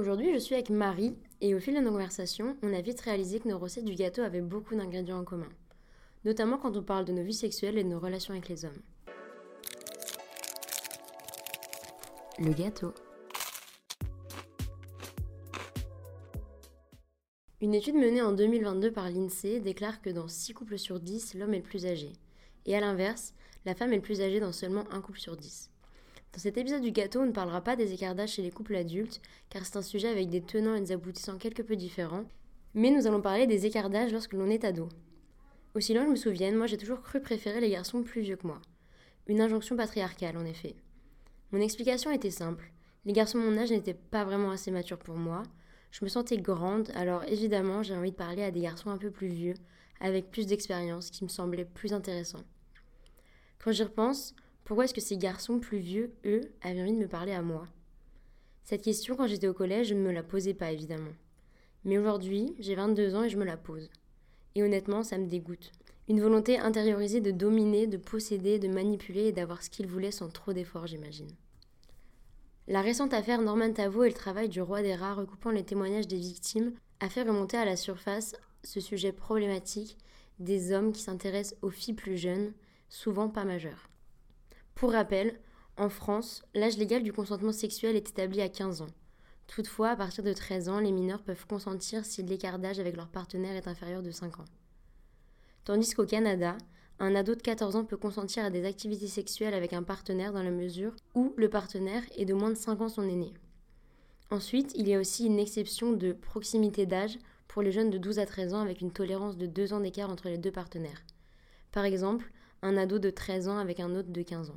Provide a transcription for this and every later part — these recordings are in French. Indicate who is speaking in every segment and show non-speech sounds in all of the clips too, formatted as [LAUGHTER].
Speaker 1: Aujourd'hui, je suis avec Marie et au fil de nos conversations, on a vite réalisé que nos recettes du gâteau avaient beaucoup d'ingrédients en commun, notamment quand on parle de nos vies sexuelles et de nos relations avec les hommes. Le gâteau. Une étude menée en 2022 par l'INSEE déclare que dans 6 couples sur 10, l'homme est le plus âgé. Et à l'inverse, la femme est le plus âgée dans seulement un couple sur 10. Dans cet épisode du gâteau, on ne parlera pas des écarts d'âge chez les couples adultes, car c'est un sujet avec des tenants et des aboutissants quelque peu différents, mais nous allons parler des écarts d'âge lorsque l'on est ado. Aussi loin que je me souvienne, moi j'ai toujours cru préférer les garçons plus vieux que moi. Une injonction patriarcale, en effet. Mon explication était simple. Les garçons de mon âge n'étaient pas vraiment assez matures pour moi, je me sentais grande, alors évidemment j'ai envie de parler à des garçons un peu plus vieux, avec plus d'expérience, qui me semblaient plus intéressants. Quand j'y repense, pourquoi est-ce que ces garçons plus vieux, eux, avaient envie de me parler à moi? Cette question, quand j'étais au collège, je ne me la posais pas, évidemment. Mais aujourd'hui, j'ai 22 ans et je me la pose. Et honnêtement, ça me dégoûte. Une volonté intériorisée de dominer, de posséder, de manipuler et d'avoir ce qu'ils voulaient sans trop d'efforts, j'imagine. La récente affaire Norman Tavo et le travail du roi des rats recoupant les témoignages des victimes a fait remonter à la surface ce sujet problématique des hommes qui s'intéressent aux filles plus jeunes, souvent pas majeures. Pour rappel, en France, l'âge légal du consentement sexuel est établi à 15 ans. Toutefois, à partir de 13 ans, les mineurs peuvent consentir si l'écart d'âge avec leur partenaire est inférieur de 5 ans. Tandis qu'au Canada, un ado de 14 ans peut consentir à des activités sexuelles avec un partenaire dans la mesure où le partenaire est de moins de 5 ans son aîné. Ensuite, il y a aussi une exception de proximité d'âge pour les jeunes de 12 à 13 ans avec une tolérance de 2 ans d'écart entre les deux partenaires. Par exemple, un ado de 13 ans avec un autre de 15 ans.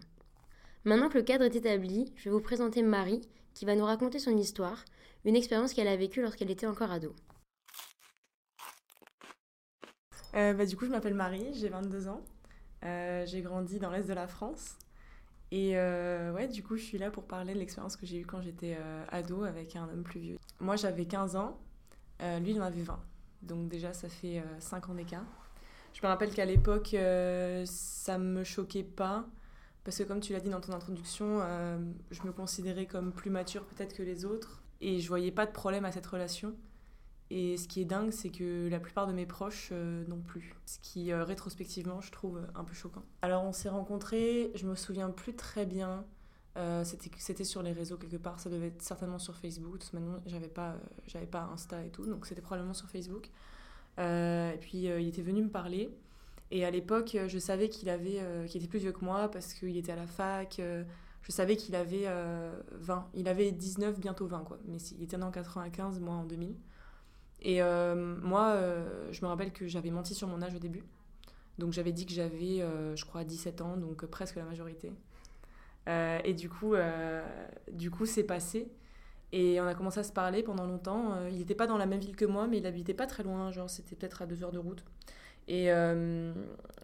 Speaker 1: Maintenant que le cadre est établi, je vais vous présenter Marie qui va nous raconter son histoire, une expérience qu'elle a vécue lorsqu'elle était encore ado.
Speaker 2: Euh, bah, du coup, je m'appelle Marie, j'ai 22 ans. Euh, j'ai grandi dans l'est de la France. Et euh, ouais, du coup, je suis là pour parler de l'expérience que j'ai eue quand j'étais ado avec un homme plus vieux. Moi, j'avais 15 ans, lui, il en avait 20. Donc déjà, ça fait 5 ans d'écart. Je me rappelle qu'à l'époque, ça me choquait pas. Parce que comme tu l'as dit dans ton introduction, je me considérais comme plus mature peut-être que les autres. Et je voyais pas de problème à cette relation. Et ce qui est dingue, c'est que la plupart de mes proches euh, non plus. Ce qui, euh, rétrospectivement, je trouve un peu choquant. Alors, on s'est rencontrés, je me souviens plus très bien. Euh, c'était sur les réseaux quelque part, ça devait être certainement sur Facebook. Maintenant, j'avais pas, j'avais pas Insta et tout, donc c'était probablement sur Facebook. Et puis, il était venu me parler. Et à l'époque, je savais qu'il avait, qu'il était plus vieux que moi parce qu'il était à la fac. je savais qu'il avait 20. Il avait 19, bientôt 20, quoi. Mais il était en 95, moi en 2000. Et euh, moi, euh, je me rappelle que j'avais menti sur mon âge au début. Donc j'avais dit que j'avais, euh, je crois, 17 ans, donc presque la majorité. et du coup, du coup, c'est passé. Et on a commencé à se parler pendant longtemps. il n'était pas dans la même ville que moi, mais il habitait pas très loin, genre c'était peut-être à deux heures de route. Et,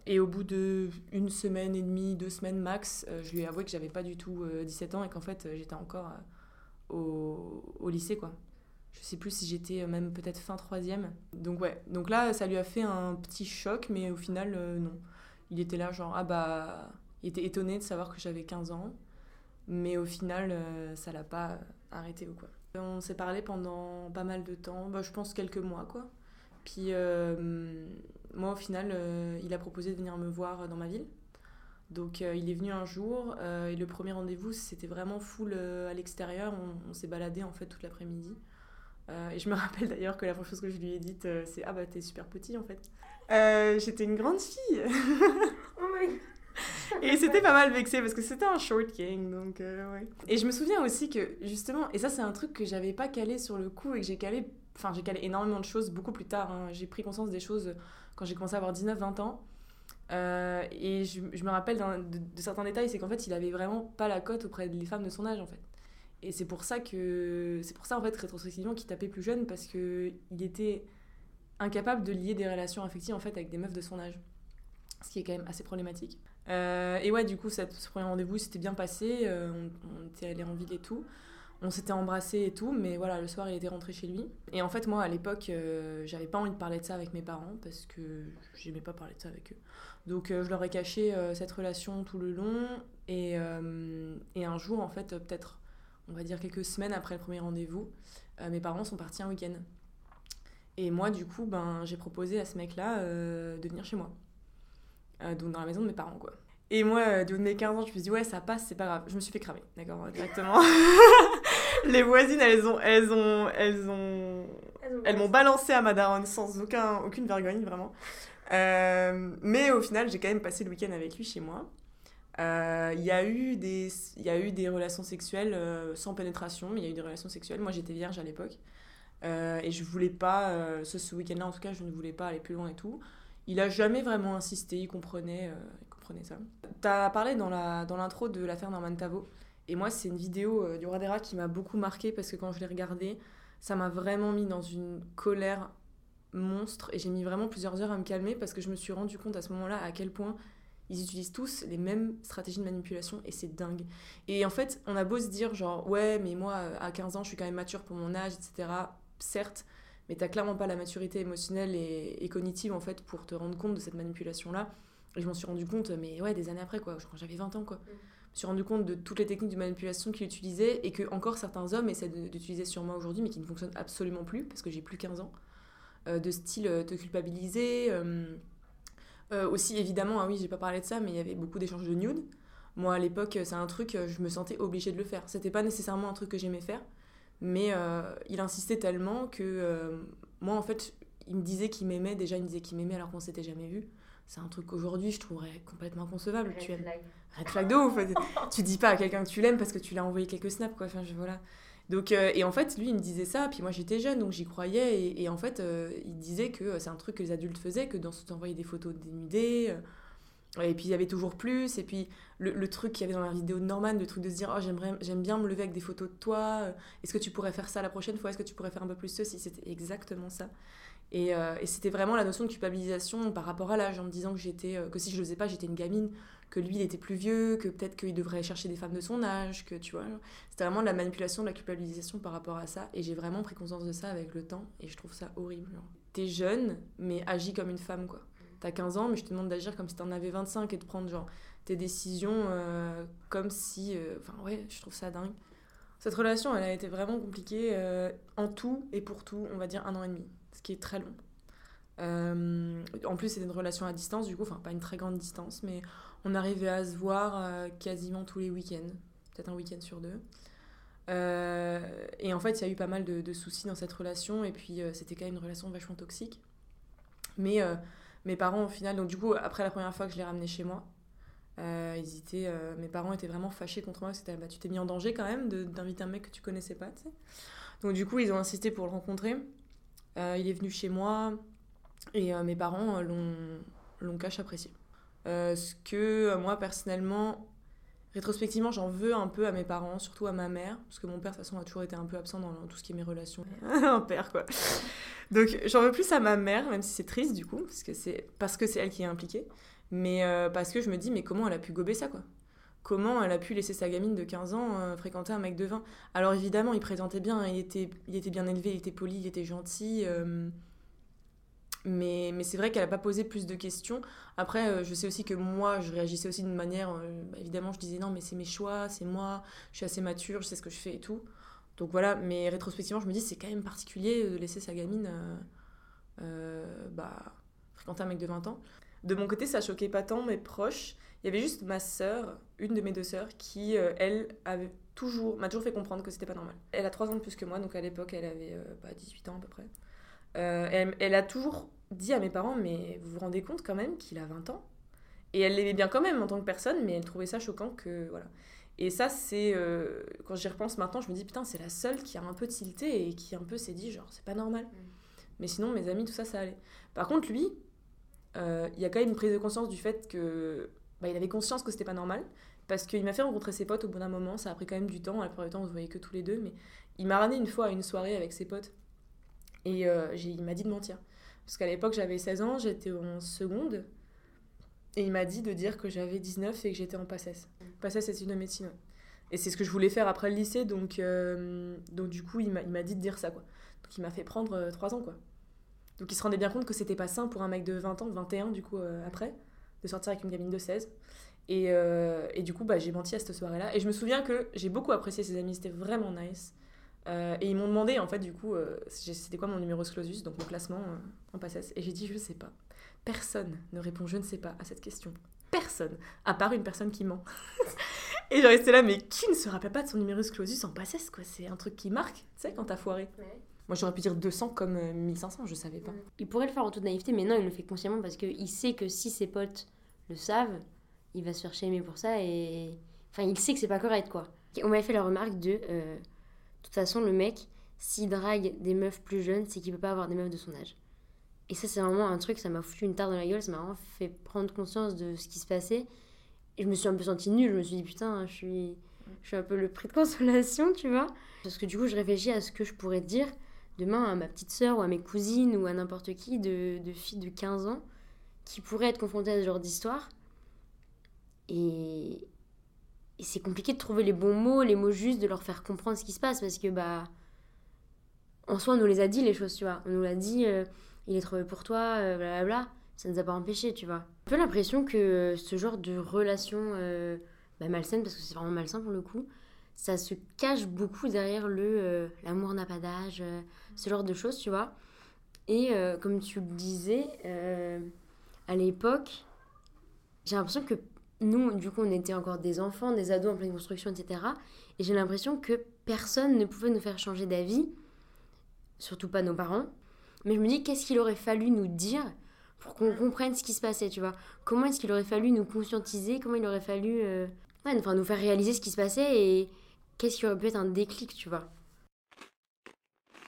Speaker 2: et au bout de une semaine et demie, deux semaines max, je lui ai avoué que j'avais pas du tout 17 ans et qu'en fait j'étais encore au, au, lycée quoi. Je sais plus si j'étais euh, même peut-être fin troisième. Donc ouais, donc là, ça lui a fait un petit choc, mais au final, euh, non. Il était là genre, ah bah... Il était étonné de savoir que j'avais 15 ans, mais au final, euh, ça l'a pas arrêté ou quoi. On s'est parlé pendant pas mal de temps, bah, je pense quelques mois quoi. Puis moi, au final, il a proposé de venir me voir dans ma ville. Donc il est venu un jour et le premier rendez-vous c'était vraiment full à l'extérieur. On, s'est baladé en fait toute l'après-midi. Euh, et je me [LAUGHS] rappelle d'ailleurs que la première chose que je lui ai dite, euh, c'est Ah bah t'es super petit en fait. Euh, j'étais une grande fille. [LAUGHS] oh my [LAUGHS] et c'était pas mal vexé parce que c'était un short king, donc ouais. Et je me souviens aussi que justement, et ça c'est un truc que j'avais pas calé sur le coup et que j'ai calé, enfin j'ai calé énormément de choses beaucoup plus tard. Hein. J'ai pris conscience des choses quand j'ai commencé à avoir 19-20 ans. et je, je, me rappelle de, de, certains détails, c'est qu'en fait il avait vraiment pas la cote auprès des femmes de son âge en fait. Et c'est pour ça que c'est pour ça en fait rétrospectivement qu'il tapait plus jeune parce que il était incapable de lier des relations affectives en fait avec des meufs de son âge, ce qui est quand même assez problématique. Euh, et ouais, du coup, ce premier rendez-vous s'était bien passé, euh, on, était allé en ville et tout, on s'était embrassé et tout, mais voilà, le soir il était rentré chez lui. Et en fait, moi à l'époque, euh, j'avais pas envie de parler de ça avec mes parents parce que j'aimais pas parler de ça avec eux. Donc je leur ai caché cette relation tout le long et, et un jour en fait, peut-être on va dire quelques semaines après le premier rendez-vous, mes parents sont partis un week-end. Et moi, du coup, ben, j'ai proposé à ce mec-là de venir chez moi. Donc dans la maison de mes parents, quoi. Et moi, du haut de mes 15 ans, je me suis dit, ouais, ça passe, c'est pas grave. Je me suis fait cramer, d'accord, directement. [LAUGHS] les voisines, elles ont, elles ont, elles ont, elles m'ont balancé à ma daronne sans aucun, aucune vergogne, vraiment. Euh, mais au final, j'ai quand même passé le week-end avec lui chez moi. Euh, il y, a eu des, y a eu des relations sexuelles euh, sans pénétration, mais il y a eu des relations sexuelles. Moi, j'étais vierge à l'époque. et je voulais pas, ce, ce week-end-là en tout cas, je ne voulais pas aller plus loin et tout. Il a jamais vraiment insisté, il comprenait, il comprenait ça. T'as parlé dans l'intro dans de l'affaire Norman Tavo. Et moi, c'est une vidéo du Roi qui m'a beaucoup marqué parce que quand je l'ai regardée, ça m'a vraiment mis dans une colère monstre et j'ai mis vraiment plusieurs heures à me calmer parce que je me suis rendu compte à ce moment-là à quel point ils utilisent tous les mêmes stratégies de manipulation et c'est dingue. Et en fait, on a beau se dire genre ouais, mais moi à 15 ans, je suis quand même mature pour mon âge, etc. Certes, mais t'as clairement pas la maturité émotionnelle et, cognitive en fait pour te rendre compte de cette manipulation-là. Et je m'en suis rendu compte, mais ouais, des années après quoi, quand j'avais 20 ans quoi. Mm. Je me suis rendu compte de toutes les techniques de manipulation qu'il utilisait et que encore certains hommes essaient d'utiliser sur moi aujourd'hui, mais qui ne fonctionnent absolument plus parce que j'ai plus 15 ans. Euh, de style euh, te culpabiliser. Euh, aussi, évidemment, ah oui, j'ai pas parlé de ça, mais il y avait beaucoup d'échanges de nudes. Moi, à l'époque, c'est un truc, je me sentais obligée de le faire. C'était pas nécessairement un truc que j'aimais faire, mais il insistait tellement que moi, en fait, il me disait qu'il m'aimait. Déjà, il me disait qu'il m'aimait alors qu'on s'était jamais vu. C'est un truc qu'aujourd'hui, je trouverais complètement inconcevable. tu aimes. Red flag de ouf. [LAUGHS] tu dis pas à quelqu'un que tu l'aimes parce que tu l'as envoyé quelques snaps, quoi. Enfin, je, voilà. Donc, euh, et en fait, lui, il me disait ça, puis moi j'étais jeune, donc j'y croyais, et, en fait, euh, il disait que c'est un truc que les adultes faisaient, que dans envoyer des photos dénudées, euh, et puis il y avait toujours plus, et puis le, truc qu'il y avait dans la vidéo de Norman, le truc de se dire, oh j'aime bien me lever avec des photos de toi, est-ce que tu pourrais faire ça la prochaine fois, est-ce que tu pourrais faire un peu plus ceci, c'était exactement ça. Et, et c'était vraiment la notion de culpabilisation par rapport à l'âge, en me disant que, j'étais, que si je le faisais pas, j'étais une gamine, que lui il était plus vieux, que peut-être qu'il devrait chercher des femmes de son âge, que tu vois. C'était vraiment de la manipulation, de la culpabilisation par rapport à ça. Et j'ai vraiment pris conscience de ça avec le temps et je trouve ça horrible. T'es jeune, mais agis comme une femme quoi. T'as 15 ans, mais je te demande d'agir comme si t'en avais 25 et de prendre genre tes décisions euh, comme si. Euh, enfin ouais, je trouve ça dingue. Cette relation, elle a été vraiment compliquée euh, en tout et pour tout, on va dire un an et demi, ce qui est très long. en plus, c'était une relation à distance, du coup, enfin pas une très grande distance, mais on arrivait à se voir quasiment tous les week-ends, peut-être un week-end sur deux. Et en fait, il y a eu pas mal de, soucis dans cette relation, et puis c'était quand même une relation vachement toxique. Mais mes parents, au final, donc du coup, après la première fois que je l'ai ramené chez moi, ils étaient, mes parents étaient vraiment fâchés contre moi, c'était bah, tu t'es mis en danger quand même d'inviter un mec que tu connaissais pas, tu sais. Donc du coup, ils ont insisté pour le rencontrer. il est venu chez moi, et mes parents l'ont cache apprécié. Euh, ce que euh, moi personnellement, rétrospectivement, j'en veux un peu à mes parents, surtout à ma mère, parce que mon père de toute façon a toujours été un peu absent dans tout ce qui est mes relations. [LAUGHS] un père quoi. Donc j'en veux plus à ma mère, même si c'est triste du coup, parce que c'est elle qui est impliquée, mais euh, parce que je me dis mais comment elle a pu gober ça quoi? Comment elle a pu laisser sa gamine de 15 ans fréquenter un mec de 20 Alors évidemment, il présentait bien, il était, il était bien élevé, il était poli, il était gentil. Mais, c'est vrai qu'elle n'a pas posé plus de questions. Après, euh, je sais aussi que moi, je réagissais aussi d'une manière. Euh, bah, évidemment, je disais non, mais c'est mes choix, c'est moi, je suis assez mature, je sais ce que je fais et tout. Donc voilà, mais rétrospectivement, je me dis c'est quand même particulier de laisser sa gamine euh, bah, fréquenter un mec de 20 ans. De mon côté, ça choquait pas tant mes proches. Il y avait juste ma sœur, une de mes deux sœurs, qui, elle, avait toujours, m'a toujours fait comprendre que c'était pas normal. Elle a 3 ans de plus que moi, donc à l'époque, elle avait 18 bah, ans à peu près. Euh, elle, a toujours dit à mes parents, mais vous vous rendez compte quand même qu'il a 20 ans? Et elle l'aimait bien quand même en tant que personne, mais elle trouvait ça choquant que... Voilà. Et ça, c'est... Euh, quand j'y repense maintenant, je me dis, putain, c'est la seule qui a un peu tilté et qui un peu s'est dit, genre, c'est pas normal. Mm. Mais sinon, mes amis, tout ça, ça allait. Par contre, lui, euh, il y a quand même une prise de conscience du fait que... Bah, il avait conscience que c'était pas normal. Parce qu'il m'a fait rencontrer ses potes au bout d'un moment. Ça a pris quand même du temps. À la plupart du temps, on se voyait que tous les deux. Mais il m'a ramené une fois à une soirée avec ses potes. Et euh, il m'a dit de mentir. Parce qu'à l'époque, j'avais 16 ans, j'étais en seconde. Et il m'a dit de dire que j'avais 19 et que j'étais en PACES. PACES, c'est une médecine. Et c'est ce que je voulais faire après le lycée, donc, euh, donc du coup, il m'a dit de dire ça, quoi. Donc il m'a fait prendre euh, 3 ans, quoi. Donc il se rendait bien compte que c'était pas sain pour un mec de 20 ans, 21 du coup, après, de sortir avec une gamine de 16. Et, euh, et du coup, bah, j'ai menti à cette soirée-là. Et je me souviens que j'ai beaucoup apprécié ces amis, c'était vraiment nice. Euh, et ils m'ont demandé, en fait, du coup, euh, c'était quoi mon numéro clausus, donc mon classement euh, en PACES. Et j'ai dit, je sais pas. Personne ne répond, je ne sais pas, à cette question. Personne. À part une personne qui ment. [LAUGHS] et j'ai resté là, mais qui ne se rappelle pas de son numéro clausus en PACES, quoi? C'est un truc qui marque, tu sais, quand t'as foiré. Moi, j'aurais pu dire 200 comme euh, 1500, je savais pas.
Speaker 1: Il pourrait le faire en toute naïveté, mais non, il le fait consciemment parce qu'il sait que si ses potes le savent, il va se faire shamer pour ça et. Enfin, il sait que c'est pas correct quoi. On m'avait fait la remarque de. euh, de toute façon, le mec, s'il drague des meufs plus jeunes, c'est qu'il peut pas avoir des meufs de son âge. Et ça, c'est vraiment un truc, ça m'a foutu une tarte dans la gueule, ça m'a vraiment fait prendre conscience de ce qui se passait. Et je me suis un peu sentie nulle, je me suis dit putain, je suis, je suis un peu le prix de consolation, tu vois. Parce que du coup, je réfléchis à ce que je pourrais dire demain à ma petite sœur ou à mes cousines ou à n'importe qui de, de filles de 15 ans qui pourraient être confrontées à ce genre d'histoire. Et, et c'est compliqué de trouver les bons mots, les mots justes, de leur faire comprendre ce qui se passe parce que, bah, en soi, on nous les a dit les choses, tu vois. On nous l'a dit, euh, il est trouvé pour toi, euh, blablabla. Ça nous a pas empêché, tu vois. Peu l'impression que ce genre de relation euh, bah, malsaine, parce que c'est vraiment malsain pour le coup, ça se cache beaucoup derrière le euh, l'amour n'a pas d'âge, euh, ce genre de choses, tu vois. Et euh, comme tu le disais, euh, à l'époque, j'ai l'impression que nous, du coup, on était encore des enfants, des ados en pleine construction, etc. Et j'ai l'impression que personne ne pouvait nous faire changer d'avis, surtout pas nos parents. Mais je me dis, qu'est-ce qu'il aurait fallu nous dire pour qu'on comprenne ce qui se passait, tu vois? Comment est-ce qu'il aurait fallu nous conscientiser? Comment il aurait fallu euh, ouais, enfin, nous faire réaliser ce qui se passait et qu'est-ce qui aurait pu être un déclic, tu vois?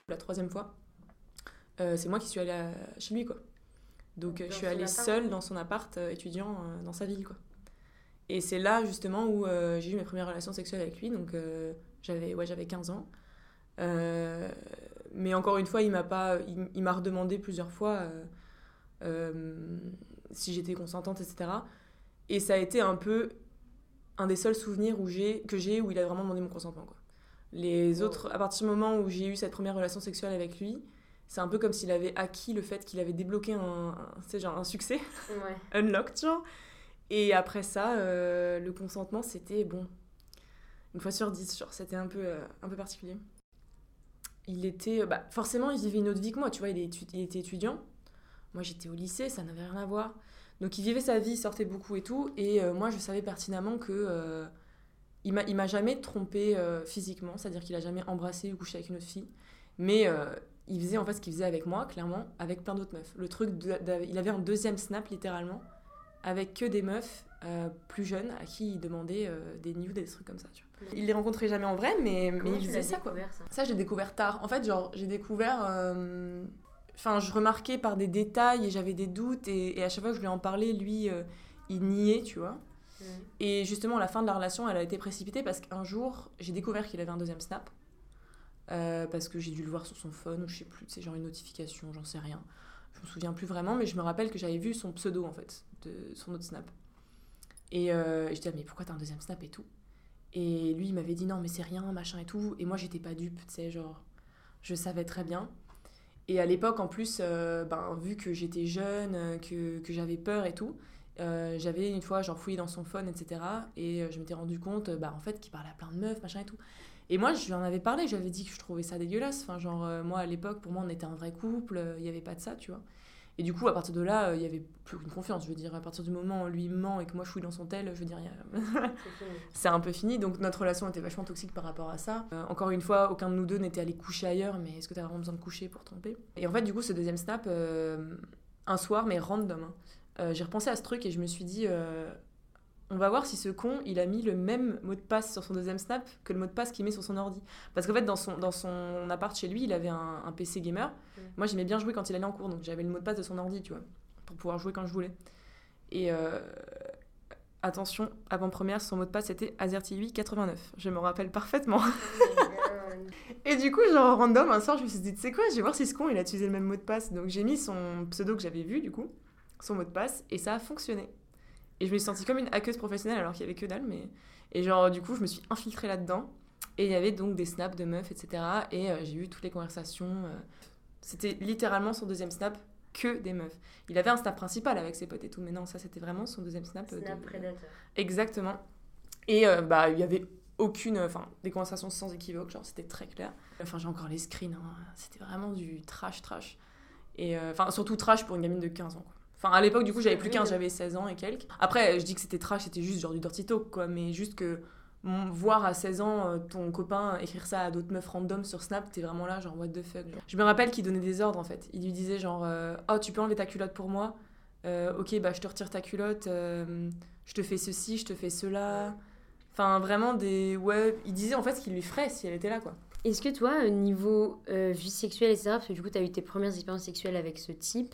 Speaker 2: La troisième fois, euh, c'est moi qui suis allée à- chez lui, quoi. Donc euh,
Speaker 1: Dans
Speaker 2: je suis allée seule dans son appart euh, étudiant euh, dans sa ville, quoi. Et c'est là justement où euh, j'ai eu mes premières relations sexuelles avec lui, donc euh, j'avais ouais, j'avais 15 ans. Euh, mais encore une fois, il m'a pas, il, il m'a redemandé plusieurs fois si j'étais consentante, etc. Et ça a été un peu un des seuls souvenirs où j'ai, que j'ai où il a vraiment demandé mon consentement. Quoi. Les
Speaker 1: Wow.
Speaker 2: autres, à partir du moment où j'ai eu cette première relation sexuelle avec lui, c'est un peu comme s'il avait acquis le fait qu'il avait débloqué un, un, genre un succès,
Speaker 1: Ouais. [LAUGHS]
Speaker 2: unlocked, genre. Et après ça, euh, le consentement, c'était bon. Une fois sur dix, genre, c'était un peu, euh, un peu particulier. Il était. Bah, forcément, il vivait une autre vie que moi, tu vois, il, il était étudiant. Moi, j'étais au lycée, ça n'avait rien à voir. Donc, il vivait sa vie, il sortait beaucoup et tout. Et euh, moi, je savais pertinemment que. euh, il m'a il m'a jamais trompé euh, physiquement, c'est-à-dire qu'il a jamais embrassé ou couché avec une autre fille. Mais euh, il faisait en fait ce qu'il faisait avec moi, clairement, avec plein d'autres meufs. Le truc, il avait un deuxième snap littéralement, avec que des meufs euh, plus jeunes à qui il demandait euh, des nudes, des trucs comme ça. Tu vois. Il les rencontrait jamais en vrai, mais, mais il faisait ça quoi.
Speaker 1: ça
Speaker 2: Ça, j'ai découvert tard. En fait, genre, j'ai découvert. euh, Enfin, je remarquais par des détails et j'avais des doutes, et, et à chaque fois que je lui en parlais, lui, il niait, tu vois. Et justement, la fin de la relation, elle a été précipitée parce qu'un jour, j'ai découvert qu'il avait un deuxième snap. Parce que j'ai dû le voir sur son phone, ou je sais plus, c'est genre une notification, j'en sais rien. Je me souviens plus vraiment, mais je me rappelle que j'avais vu son pseudo en fait, de son autre snap. Et euh, je disais, ah, mais pourquoi t'as un deuxième snap et tout? Et lui, il m'avait dit, non, mais c'est rien, machin et tout. Et moi, j'étais pas dupe, tu sais, genre, je savais très bien. Et à l'époque, en plus, euh, ben, vu que j'étais jeune, que, que j'avais peur et tout, euh, j'avais une fois genre fouillé dans son phone, etc. Et euh, je m'étais rendu compte, bah, en fait, qu'il parlait à plein de meufs, machin et tout. Et moi, je lui en avais parlé, je lui avais dit que je trouvais ça dégueulasse. Enfin, genre, euh, moi, à l'époque, pour moi, on était un vrai couple, euh, il n'y avait pas de ça, tu vois. Et du coup, à partir de là, euh, il y avait plus aucune confiance. Je veux dire, à partir du moment où lui me ment et que moi, je fouille dans son tel, je veux dire, [LAUGHS] c'est un peu fini. Donc notre relation était vachement toxique par rapport à ça. Euh, encore une fois, aucun de nous deux n'était allé coucher ailleurs, mais est-ce que t'as vraiment besoin de coucher pour tromper? Et en fait, du coup, ce deuxième snap, euh, un soir, mais random, hein, euh, j'ai repensé à ce truc et je me suis dit, euh, on va voir si ce con, il a mis le même mot de passe sur son deuxième snap que le mot de passe qu'il met sur son ordi. Parce qu'en fait, dans son, dans son appart chez lui, il avait un, un PC gamer. Moi, j'aimais bien jouer quand il allait en cours, donc j'avais le mot de passe de son ordi, tu vois, pour pouvoir jouer quand je voulais. Et euh, attention, avant-première, son mot de passe était AZERTY89. Je me rappelle parfaitement. [LAUGHS] [LAUGHS] Et du coup, genre random, un soir, je me suis dit, tu sais quoi, je vais voir si ce con, il a utilisé le même mot de passe. Donc j'ai mis son pseudo que j'avais vu, du coup, son mot de passe, et ça a fonctionné. Et je me suis sentie comme une hackeuse professionnelle alors qu'il y avait que dalle, mais... Et genre, du coup, je me suis infiltrée là-dedans. Et il y avait donc des snaps de meufs, etc. Et euh, j'ai eu toutes les conversations. euh, C'était littéralement son deuxième snap que des meufs. Il avait un snap principal avec ses potes et tout, mais non, ça c'était vraiment son deuxième snap.
Speaker 1: Snap
Speaker 2: de...
Speaker 1: prédateur.
Speaker 2: Exactement. Et euh, bah, il y avait aucune. Enfin, des conversations sans équivoque, genre c'était très clair. Enfin, j'ai encore les screens, hein. c'était vraiment du trash, trash. Et euh, enfin, surtout trash pour une gamine de 15 ans, quoi. Enfin, à l'époque, du coup, j'avais plus 15, j'avais 16 ans et quelques. Après, je dis que c'était trash, c'était juste genre du dirty talk, quoi. Mais juste que voir à 16 ans euh, ton copain écrire ça à d'autres meufs random sur Snap, t'es vraiment là, genre what the fuck. Je me rappelle qu'il donnait des ordres en fait. Il lui disait genre euh, Oh, tu peux enlever ta culotte pour moi? Euh, Ok, bah je te retire ta culotte, je te fais ceci, je te fais cela. Enfin, vraiment des. Ouais, il disait en fait ce qu'il lui ferait si elle était là quoi.
Speaker 1: Est-ce que toi, niveau vie sexuelle, etc., parce que du coup, t'as eu tes premières expériences sexuelles avec ce type,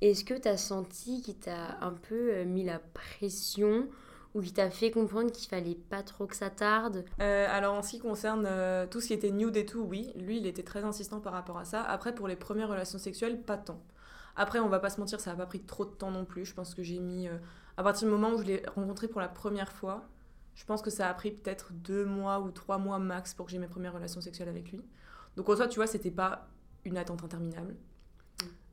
Speaker 1: est-ce que t'as senti qu'il t'a un peu mis la pression ou qui t'a fait comprendre qu'il fallait pas trop que ça tarde?
Speaker 2: Euh, Alors en ce qui concerne euh, tout ce qui était nude et tout, oui, lui il était très insistant par rapport à ça. Après pour les premières relations sexuelles, pas tant. Après on va pas se mentir, ça n'a pas pris trop de temps non plus. Je pense que j'ai mis euh, à partir du moment où je l'ai rencontré pour la première fois, je pense que ça a pris peut-être deux mois ou trois mois max pour que j'ai mes premières relations sexuelles avec lui. Donc en soi, tu vois, c'était pas une attente interminable.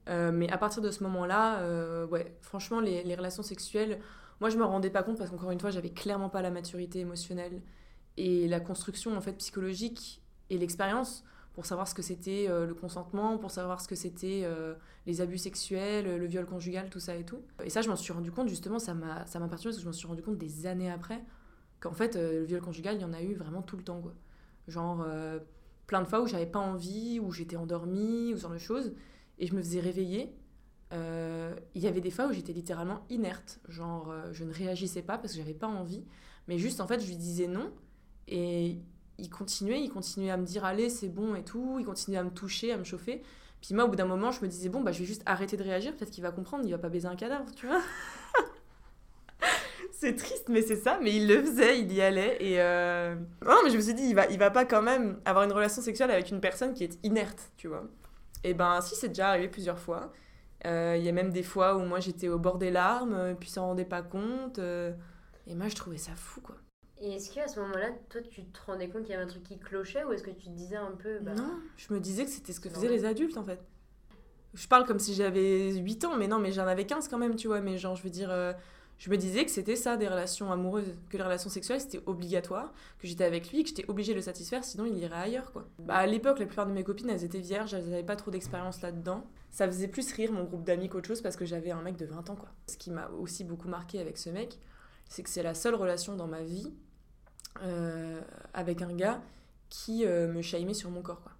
Speaker 2: Mm. mais à partir de ce moment-là, ouais, franchement, les, relations sexuelles, moi, je me rendais pas compte parce qu'encore une fois, j'avais clairement pas la maturité émotionnelle et la construction en fait psychologique et l'expérience pour savoir ce que c'était euh, le consentement, pour savoir ce que c'était euh, les abus sexuels, le viol conjugal, tout ça et tout. Et ça, je m'en suis rendu compte justement, ça m'a ça m'a parce que je m'en suis rendu compte des années après qu'en fait euh, le viol conjugal, il y en a eu vraiment tout le temps quoi. Genre plein de fois où j'avais pas envie, où j'étais endormie ou ce genre de choses et je me faisais réveiller. Euh, il y avait des fois où j'étais littéralement inerte, genre euh, je ne réagissais pas parce que j'avais pas envie, mais juste en fait je lui disais non. Et il continuait, il continuait à me dire allez c'est bon et tout, il continuait à me toucher, à me chauffer. Puis moi au bout d'un moment je me disais bon bah je vais juste arrêter de réagir, peut-être qu'il va comprendre, il va pas baiser un cadavre, tu vois. [LAUGHS] c'est triste mais c'est ça, mais il le faisait, il y allait. Et euh... non mais je me suis dit il va, il va pas quand même avoir une relation sexuelle avec une personne qui est inerte, tu vois. Et ben si c'est déjà arrivé plusieurs fois. Euh, il y a même des fois où moi j'étais au bord des larmes, euh, puis ça rendait pas compte. Euh, et moi je trouvais ça fou quoi.
Speaker 1: Et est-ce qu'à ce, moment-là, toi tu te rendais compte qu'il y avait un truc qui clochait ou est-ce que tu te disais un peu.
Speaker 2: Bah, non, je me disais que c'était ce que faisaient les adultes en fait. Je parle comme si j'avais 8 ans, mais non, mais j'en avais 15 quand même, tu vois. Mais genre, je veux dire, je me disais que c'était ça des relations amoureuses, que les relations sexuelles c'était obligatoire, que j'étais avec lui, que j'étais obligée de le satisfaire, sinon il irait ailleurs quoi. Bah, à l'époque, la plupart de mes copines elles étaient vierges, elles n'avaient pas trop d'expérience là-dedans. Ça faisait plus rire mon groupe d'amis qu'autre chose parce que j'avais un mec de 20 ans quoi. Ce qui m'a aussi beaucoup marqué avec ce mec, c'est que c'est la seule relation dans ma vie euh, avec un gars qui euh, me chaimait sur mon corps quoi.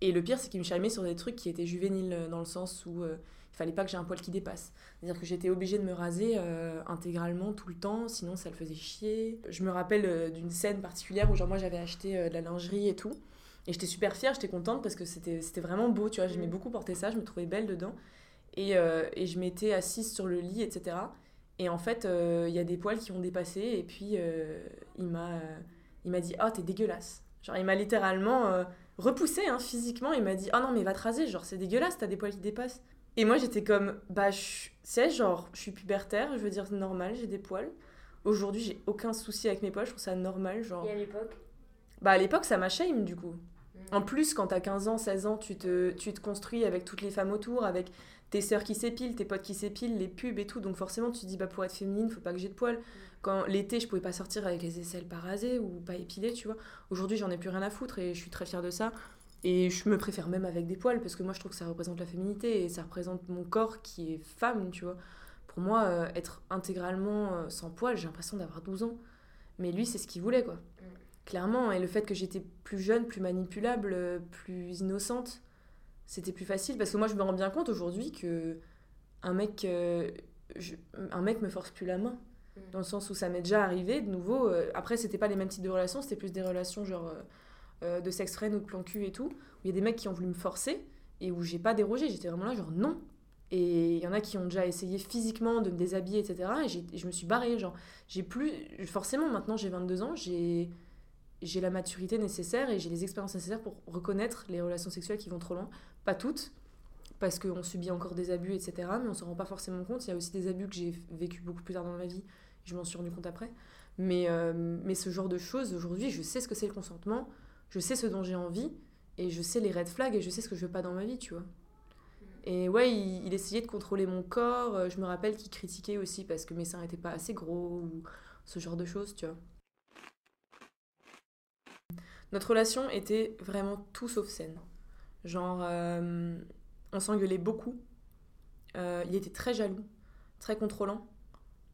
Speaker 2: Et le pire, c'est qu'il me chaimait sur des trucs qui étaient juvéniles euh, dans le sens où il fallait pas que j'ai un poil qui dépasse. C'est-à-dire que j'étais obligée de me raser euh, intégralement tout le temps, sinon ça le faisait chier. Je me rappelle euh, d'une scène particulière où genre moi j'avais acheté euh, de la lingerie et tout. Et j'étais super fière, j'étais contente parce que c'était vraiment beau, tu vois. J'aimais mm. beaucoup porter ça, je me trouvais belle dedans. Et, et je m'étais assise sur le lit, etc. Et en fait, il y a des poils qui ont dépassé et puis il m'a il m'a dit « Oh, t'es dégueulasse !» Genre, il m'a littéralement repoussé hein, physiquement. Il m'a dit « Oh non, mais va te raser, genre, c'est dégueulasse, t'as des poils qui dépassent. » Et moi, j'étais comme, bah, c'est genre, je suis pubertaire, je veux dire, normal, j'ai des poils. Aujourd'hui, j'ai aucun souci avec mes poils, je trouve ça normal. Genre...
Speaker 1: Et à l'époque?
Speaker 2: Bah, à l'époque, ça m'a shame, du coup. Mm. En plus, quand t'as 15 ans, 16 ans, tu te, tu te construis avec toutes les femmes autour, avec tes sœurs qui s'épilent, tes potes qui s'épilent, les pubs et tout. Donc forcément, tu te dis, bah, pour être féminine, faut pas que j'ai de poils. Mm. Quand l'été, je pouvais pas sortir avec les aisselles pas rasées ou pas épilées, tu vois. Aujourd'hui, j'en ai plus rien à foutre et je suis très fière de ça. Et je me préfère même avec des poils parce que moi je trouve que ça représente la féminité et ça représente mon corps qui est femme, tu vois. Pour moi, euh, être intégralement euh, sans poils, j'ai l'impression d'avoir 12 ans. Mais lui, c'est ce qu'il voulait, quoi. Mm. Clairement, et le fait que j'étais plus jeune, plus manipulable, euh, plus innocente, c'était plus facile parce que moi je me rends bien compte aujourd'hui que un mec, un mec me force plus la main. Mm. Dans le sens où ça m'est déjà arrivé, de nouveau. après, c'était pas les mêmes types de relations, c'était plus des relations genre euh, de sexe friend ou de plan cul et tout, où il y a des mecs qui ont voulu me forcer et où j'ai pas dérogé, j'étais vraiment là genre non. Et il y en a qui ont déjà essayé physiquement de me déshabiller, etc. Et, je me suis barrée, genre j'ai plus... Forcément maintenant j'ai 22 ans, j'ai la maturité nécessaire et j'ai les expériences nécessaires pour reconnaître les relations sexuelles qui vont trop loin. Pas toutes, parce qu'on subit encore des abus, etc. Mais on s'en rend pas forcément compte. Il y a aussi des abus que j'ai vécu beaucoup plus tard dans ma vie. Je m'en suis rendu compte après. Mais, euh, mais ce genre de choses, aujourd'hui, je sais ce que c'est le consentement je sais ce dont j'ai envie et je sais les red flags et je sais ce que je veux pas dans ma vie, tu vois. Et ouais, il, essayait de contrôler mon corps. Euh, Je me rappelle qu'il critiquait aussi parce que mes seins étaient pas assez gros ou ce genre de choses, tu vois. Notre relation était vraiment tout sauf saine. Genre, euh, on s'engueulait beaucoup. Euh, il était très jaloux, très contrôlant.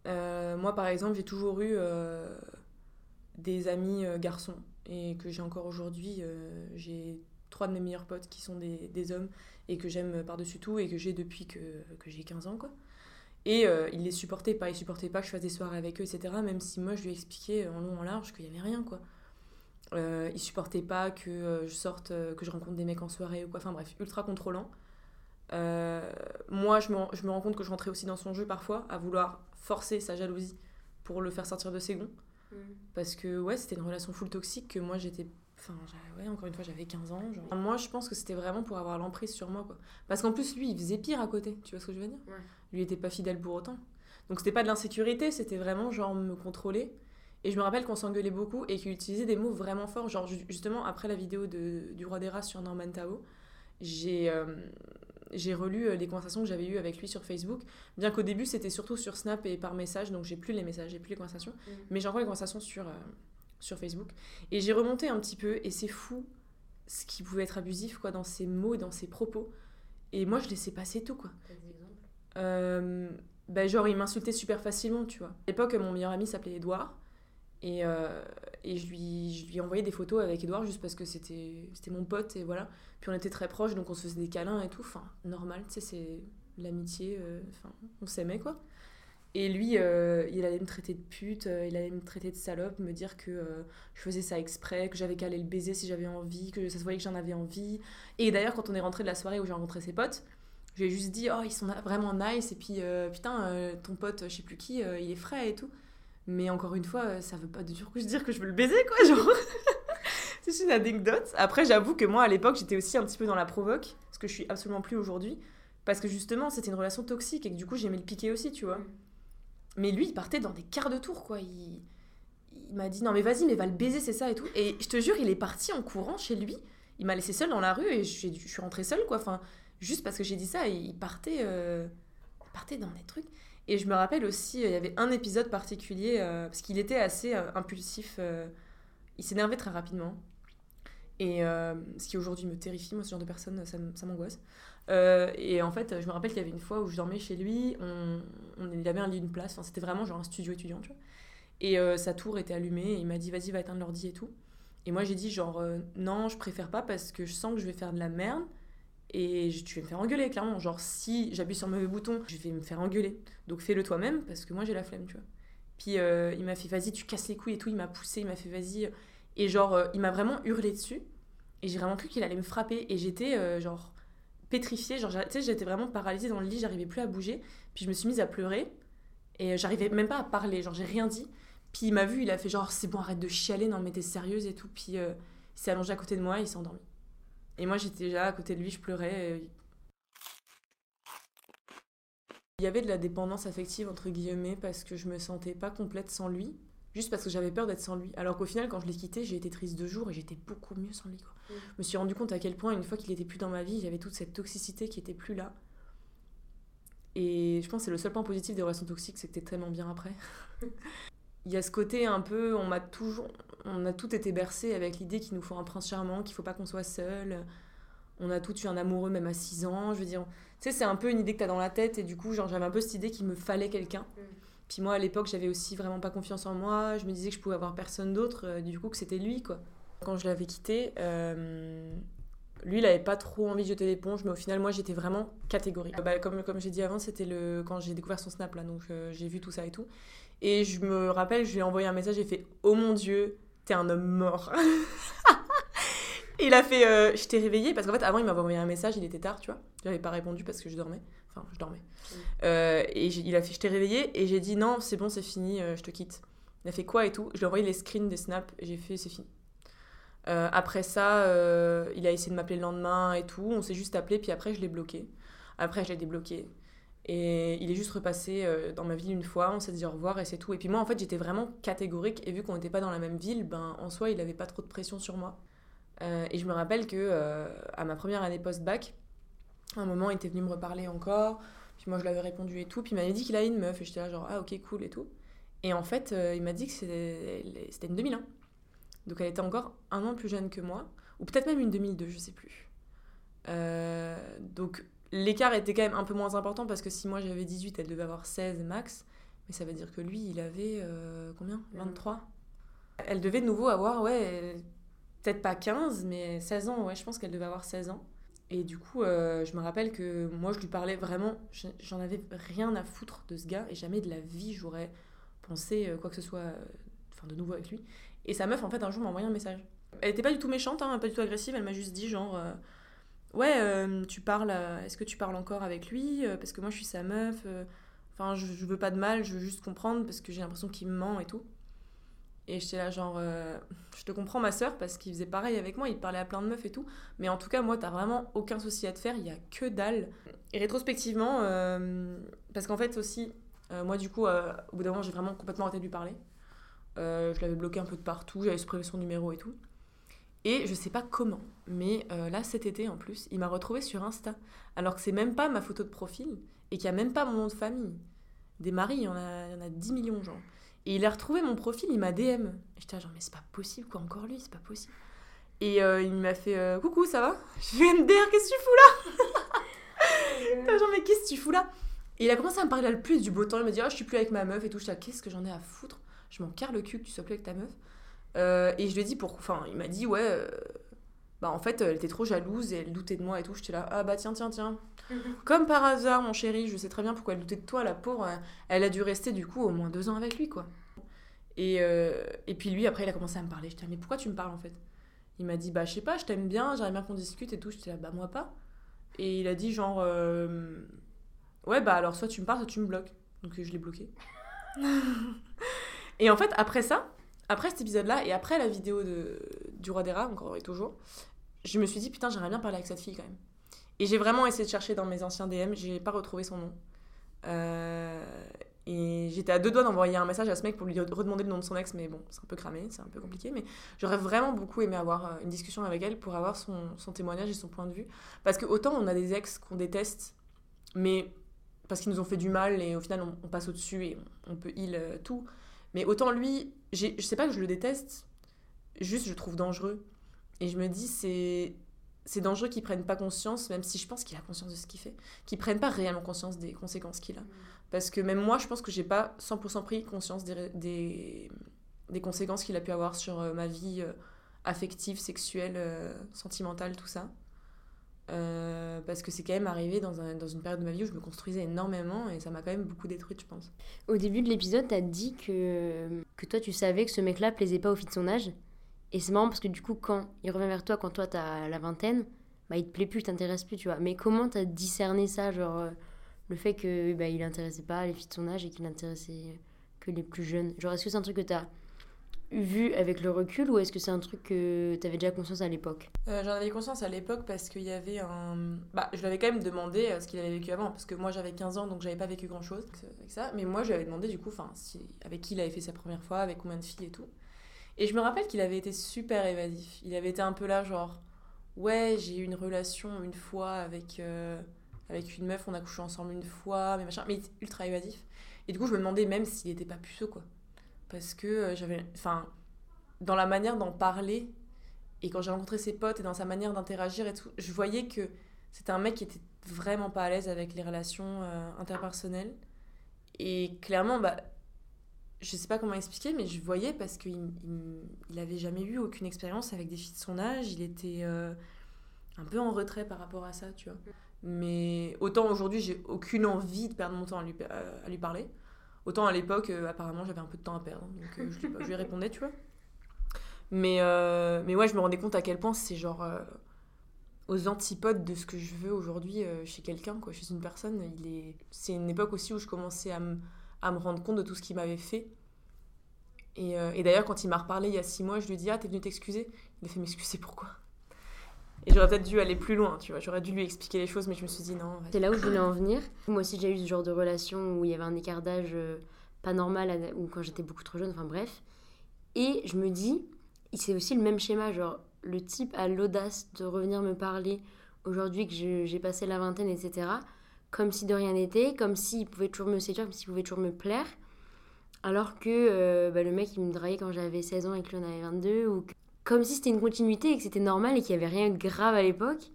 Speaker 2: Moi, par exemple, j'ai toujours eu des amis garçons et que j'ai encore aujourd'hui. Euh, j'ai trois de mes meilleurs potes qui sont des, des hommes et que j'aime par-dessus tout et que j'ai depuis que, que j'ai 15 ans, quoi. Et euh, il les supportait pas, il supportait pas que je fasse des soirées avec eux, etc. Même si moi, je lui expliquais en long, en large qu'il y avait rien, quoi. Euh, il supportait pas que euh, je sorte, euh, que je rencontre des mecs en soirée ou quoi. Enfin bref, ultra contrôlant. Moi, je me, je me rends compte que je rentrais aussi dans son jeu parfois, à vouloir forcer sa jalousie pour le faire sortir de ses gonds.
Speaker 1: Mm.
Speaker 2: Parce que ouais, c'était une relation full toxique que moi j'étais. Enfin, ouais, encore une fois, j'avais 15 ans. genre. Moi, je pense que c'était vraiment pour avoir l'emprise sur moi, quoi. Parce qu'en plus, lui, il faisait pire à côté. Tu vois ce que je veux dire?
Speaker 1: Ouais.
Speaker 2: Lui était pas fidèle pour autant. Donc, c'était pas de l'insécurité, c'était vraiment genre me contrôler. Et je me rappelle qu'on s'engueulait beaucoup et qu'il utilisait des mots vraiment forts. Genre, ju- justement, après la vidéo de, du Roi des Rats sur Norman Tao, j'ai. euh, j'ai relu euh, les conversations que j'avais eues avec lui sur Facebook, bien qu'au début c'était surtout sur Snap et par message, donc j'ai plus les messages, j'ai plus les conversations,
Speaker 1: Mm.
Speaker 2: mais j'ai encore les conversations sur, euh, sur Facebook. Et j'ai remonté un petit peu, et c'est fou ce qui pouvait être abusif quoi, dans ses mots, dans ses propos. Et moi je laissais passer tout quoi. Euh, bah, genre, il m'insultait super facilement, tu vois. À l'époque, mon meilleur ami s'appelait Edouard. Et, euh, et je, lui, je lui envoyais des photos avec Edouard juste parce que c'était mon pote et voilà. Puis on était très proches, donc on se faisait des câlins et tout. Enfin, normal, tu sais, c'est l'amitié. euh, Enfin, on s'aimait quoi. Et lui, euh, il allait me traiter de pute, il allait me traiter de salope, me dire que je faisais ça exprès, que j'avais qu'à aller le baiser si j'avais envie, que ça se voyait que j'en avais envie. Et d'ailleurs, quand on est rentré de la soirée où j'ai rencontré ses potes, je lui ai juste dit, oh, ils sont vraiment nice, et puis putain, ton pote, je sais plus qui, il est frais et tout. Mais encore une fois, euh, ça veut pas du coup dire que je veux le baiser, quoi, [LAUGHS] genre. c'est une anecdote. Après, j'avoue que moi, à l'époque, j'étais aussi un petit peu dans la provoque, ce que je suis absolument plus aujourd'hui. Parce que justement, c'était une relation toxique et que du coup, j'aimais le piquer aussi, tu vois. Mais lui, il partait dans des quarts de tour, quoi. Il, il m'a dit, non, mais vas-y, mais va le baiser, c'est ça et tout. Et je te jure, il est parti en courant chez lui. Il m'a laissé seule dans la rue et je suis rentrée seule, quoi. Enfin, juste parce que j'ai dit ça, il partait, euh, il partait dans des trucs. Et je me rappelle aussi, euh, il y avait un épisode particulier, euh, parce qu'il était assez euh, impulsif. il s'énervait très rapidement. Et ce qui aujourd'hui me terrifie, moi, ce genre de personne, ça, m'angoisse. Et en fait, je me rappelle qu'il y avait une fois où je dormais chez lui, on, on- il avait un lit, une place, c'était vraiment genre un studio étudiant, tu vois. Et sa tour était allumée, et il m'a dit, vas-y, va éteindre l'ordi et tout. Et moi, j'ai dit, genre, non, je préfère pas parce que je sens que je vais faire de la merde. Et je- tu vas me faire engueuler, clairement. Genre, si j'appuie sur le mauvais bouton, je vais me faire engueuler. Donc fais-le toi-même, parce que moi, j'ai la flemme, tu vois. Puis euh, il m'a fait, vas-y, tu casses les couilles et tout. Il m'a poussé, il m'a fait, vas-y. Et genre, euh, il m'a vraiment hurlé dessus. Et j'ai vraiment cru qu'il allait me frapper. Et j'étais, euh, genre, pétrifiée. Genre, tu sais, j'étais vraiment paralysée dans le lit, j'arrivais plus à bouger. Puis je me suis mise à pleurer. Et j'arrivais même pas à parler, genre, j'ai rien dit. Puis il m'a vu, il a fait genre, c'est bon, arrête de chialer, non, mais t'es sérieuse et tout. Puis il s'est allongé à côté de moi et il s'est endormi. Et moi, j'étais là à côté de lui, je pleurais. Il y avait de la dépendance affective, entre guillemets, parce que je me sentais pas complète sans lui. Juste parce que j'avais peur d'être sans lui. Alors qu'au final, quand je l'ai quitté, j'ai été triste deux jours et j'étais beaucoup mieux sans lui. Quoi.
Speaker 1: Mm.
Speaker 2: Je me suis rendu compte à quel point, une fois qu'il était plus dans ma vie, il y avait toute cette toxicité qui était plus là. Et je pense que c'est le seul point positif des relations toxiques, c'est que t'es tellement bien après. [LAUGHS] Il y a ce côté un peu, on m'a toujours, on a tout été bercé avec l'idée qu'il nous faut un prince charmant, qu'il faut pas qu'on soit seul. On a tout eu un amoureux même à 6 ans. Je veux dire, tu sais, c'est un peu une idée que t'as dans la tête et du coup, genre, j'avais un peu cette idée qu'il me fallait quelqu'un.
Speaker 1: Mm.
Speaker 2: Puis moi, à l'époque, j'avais aussi vraiment pas confiance en moi. Je me disais que je pouvais avoir personne d'autre, euh, du coup, que c'était lui, quoi. Quand je l'avais quitté, euh, lui, il avait pas trop envie de jeter l'éponge, mais au final, moi, j'étais vraiment catégorique. Bah, comme comme j'ai dit avant, c'était le quand j'ai découvert son Snap, là, donc euh, j'ai vu tout ça et tout. Et je me rappelle, je lui ai envoyé un message, j'ai fait Oh mon Dieu, t'es un homme mort. [LAUGHS] Il a fait euh, Je t'ai réveillé, parce qu'en fait, avant, il m'avait envoyé un message, il était tard, tu vois. J'avais pas répondu parce que je dormais. Enfin, je dormais. Euh, et il a fait Je t'ai réveillé, et j'ai dit Non, c'est bon, c'est fini, euh, je te quitte. Il a fait quoi et tout. Je lui ai envoyé les screens des snaps, j'ai fait C'est fini. Après ça, il a essayé de m'appeler le lendemain et tout. On s'est juste appelé, puis après, je l'ai bloqué. Après, je l'ai débloqué. Et il est juste repassé euh, dans ma ville une fois, on s'est dit au revoir et c'est tout. Et puis moi, en fait, j'étais vraiment catégorique. Et vu qu'on n'était pas dans la même ville, ben, en soi, il avait pas trop de pression sur moi. Euh, et je me rappelle que euh, à ma première année post-bac, À un moment, il était venu me reparler encore. Puis moi, je lui avais répondu et tout. Puis il m'avait dit qu'il avait une meuf. Et j'étais là, genre, ah, ok, cool et tout. Et en fait, il m'a dit que c'était une 2001. Donc elle était encore un an plus jeune que moi. Ou peut-être même une 2002, je sais plus. Donc l'écart était quand même un peu moins important parce que si moi j'avais 18, elle devait avoir 16 max. Mais ça veut dire que lui, il avait euh, combien? 23 Elle devait de nouveau avoir, ouais, peut-être pas 15, mais 16 ans, ouais, je pense qu'elle devait avoir 16 ans. Et du coup, euh, je me rappelle que moi, je lui parlais vraiment, j'en avais rien à foutre de ce gars, et jamais de la vie, j'aurais pensé quoi que ce soit, enfin, de nouveau avec lui. Et sa meuf, en fait, un jour m'a envoyé un message. Elle était pas du tout méchante, hein, pas du tout agressive, elle m'a juste dit, genre, ouais, euh, tu parles, euh, est-ce que tu parles encore avec lui euh, Parce que moi, je suis sa meuf. Enfin, je, veux pas de mal, je veux juste comprendre parce que j'ai l'impression qu'il me ment et tout. Et j'étais là, genre, je te comprends, ma soeur, parce qu'il faisait pareil avec moi, il parlait à plein de meufs et tout. Mais en tout cas, moi, t'as vraiment aucun souci à te faire, il y a que dalle. Et rétrospectivement, parce qu'en fait, aussi, moi, du coup, au bout d'un moment, j'ai vraiment complètement arrêté de lui parler. je l'avais bloqué un peu de partout, j'avais supprimé son numéro et tout. Et je sais pas comment, mais euh, là cet été en plus, il m'a retrouvé sur Insta, alors que c'est même pas ma photo de profil et qu'il n'y a même pas mon nom de famille. Des maris, il y en a, il y en a 10 millions, genre. Et il a retrouvé mon profil, il m'a DM. J'étais genre, mais c'est pas possible, quoi, encore lui, c'est pas possible. Et euh, il m'a fait euh, Coucou, ça va? Je viens de dire, qu'est-ce que tu fous là? [LAUGHS] Genre, mais qu'est-ce que tu fous là? Et il a commencé à me parler là le plus du beau temps. Il m'a dit, oh, je suis plus avec ma meuf et tout. Je qu'est-ce que j'en ai à foutre? Je m'en carre le cul que tu sois plus avec ta meuf. Euh, et je lui ai dit, pour... enfin, il m'a dit, ouais, euh, bah en fait, elle était trop jalouse et elle doutait de moi et tout. J'étais là, ah bah tiens, tiens, tiens. [LAUGHS] Comme par hasard, mon chéri, je sais très bien pourquoi elle doutait de toi, la pauvre. Elle a dû rester du coup au moins deux ans avec lui, quoi. Et, euh, et puis lui, après, il a commencé à me parler. J'étais là, mais pourquoi tu me parles en fait? Il m'a dit, bah je sais pas, je t'aime bien, j'aimerais bien qu'on discute et tout. J'étais là, bah moi pas. Et il a dit, genre, ouais, bah alors soit tu me parles, soit tu me bloques. Donc je l'ai bloqué. [LAUGHS] et en fait, après ça, après cet épisode-là et après la vidéo de, du roi des rats, encore et toujours, je me suis dit, putain, j'aimerais bien parler avec cette fille quand même. Et j'ai vraiment essayé de chercher dans mes anciens DM, j'ai pas retrouvé son nom. Euh, et j'étais à deux doigts d'envoyer un message à ce mec pour lui redemander le nom de son ex, mais bon, c'est un peu cramé, c'est un peu compliqué. Mais j'aurais vraiment beaucoup aimé avoir euh, une discussion avec elle pour avoir son, son, témoignage et son point de vue. Parce que autant on a des ex qu'on déteste, mais parce qu'ils nous ont fait du mal et au final on, passe au-dessus et on, peut heal euh, tout. Mais autant lui, je sais pas que je le déteste, juste je le trouve dangereux. Et je me dis, c'est dangereux qu'il prenne pas conscience, même si je pense qu'il a conscience de ce qu'il fait, qu'il prenne pas réellement conscience des conséquences qu'il a. Parce que même moi, je pense que j'ai pas 100% pris conscience des, des, des conséquences qu'il a pu avoir sur euh, ma vie euh, affective, sexuelle, euh, sentimentale, tout ça. Euh, parce que c'est quand même arrivé dans, un, dans, une période de ma vie où je me construisais énormément et ça m'a quand même beaucoup détruite, je pense.
Speaker 1: Au début de l'épisode, t'as dit que, que toi, tu savais que ce mec-là plaisait pas aux filles de son âge. Et c'est marrant parce que du coup, quand il revient vers toi, quand toi t'as la vingtaine, bah il te plaît plus, t'intéresse plus, tu vois. Mais comment t'as discerné ça, genre euh, le fait que bah, il intéressait pas les filles de son âge et qu'il intéressait que les plus jeunes? Genre, est-ce que c'est un truc que t'as vu avec le recul ou est-ce que c'est un truc que tu avais déjà conscience à l'époque?
Speaker 2: Euh, J'en avais conscience à l'époque parce qu'il y avait un. Bah, je lui avais quand même demandé euh, ce qu'il avait vécu avant parce que moi j'avais 15 ans donc j'avais pas vécu grand chose avec ça. Mais moi je demandé du coup avec qui il avait fait sa première fois, avec combien de filles et tout. Et je me rappelle qu'il avait été super évasif. Il avait été un peu là, genre Ouais, j'ai eu une relation une fois avec, euh, avec une meuf, on a couché ensemble une fois, mais machin. Mais ultra évasif. Et du coup je me demandais même s'il était pas puceau quoi parce que euh, j'avais. Enfin, dans la manière d'en parler, et quand j'ai rencontré ses potes et dans sa manière d'interagir et tout, je voyais que c'était un mec qui était vraiment pas à l'aise avec les relations euh, interpersonnelles. Et clairement, bah, je sais pas comment expliquer, mais je voyais parce qu'il il, avait jamais eu aucune expérience avec des filles de son âge. Il était euh, un peu en retrait par rapport à ça, tu vois. Mais autant aujourd'hui, j'ai aucune envie de perdre mon temps à lui, à lui parler. Autant à l'époque, euh, apparemment, j'avais un peu de temps à perdre. Donc euh, je, lui, [LAUGHS] répondais, tu vois. Mais, euh, mais ouais, je me rendais compte à quel point c'est genre aux antipodes de ce que je veux aujourd'hui chez quelqu'un, quoi, chez une personne. Il est... C'est une époque aussi où je commençais à, à me rendre compte de tout ce qu'il m'avait fait. Et, et d'ailleurs, quand il m'a reparlé il y a six mois, je lui ai dit Ah, t'es venu t'excuser? Il a fait M'excuser pourquoi? Et j'aurais peut-être dû aller plus loin, tu vois. J'aurais dû lui expliquer les choses, mais je me suis dit non.
Speaker 1: C'est là où je voulais en venir. Moi aussi, j'ai eu ce genre de relation où il y avait un écart d'âge euh, pas normal, ou quand j'étais beaucoup trop jeune, enfin bref. Et je me dis, c'est aussi le même schéma, genre le type a l'audace de revenir me parler aujourd'hui que j'ai passé la vingtaine, etc., comme si de rien n'était, comme s'il pouvait toujours me séduire, comme s'il pouvait toujours me plaire. Alors que euh, bah, le mec, il me draguait quand j'avais 16 ans et que en avait 22. Ou Comme si c'était une continuité et que c'était normal et qu'il n'y avait rien de grave à l'époque.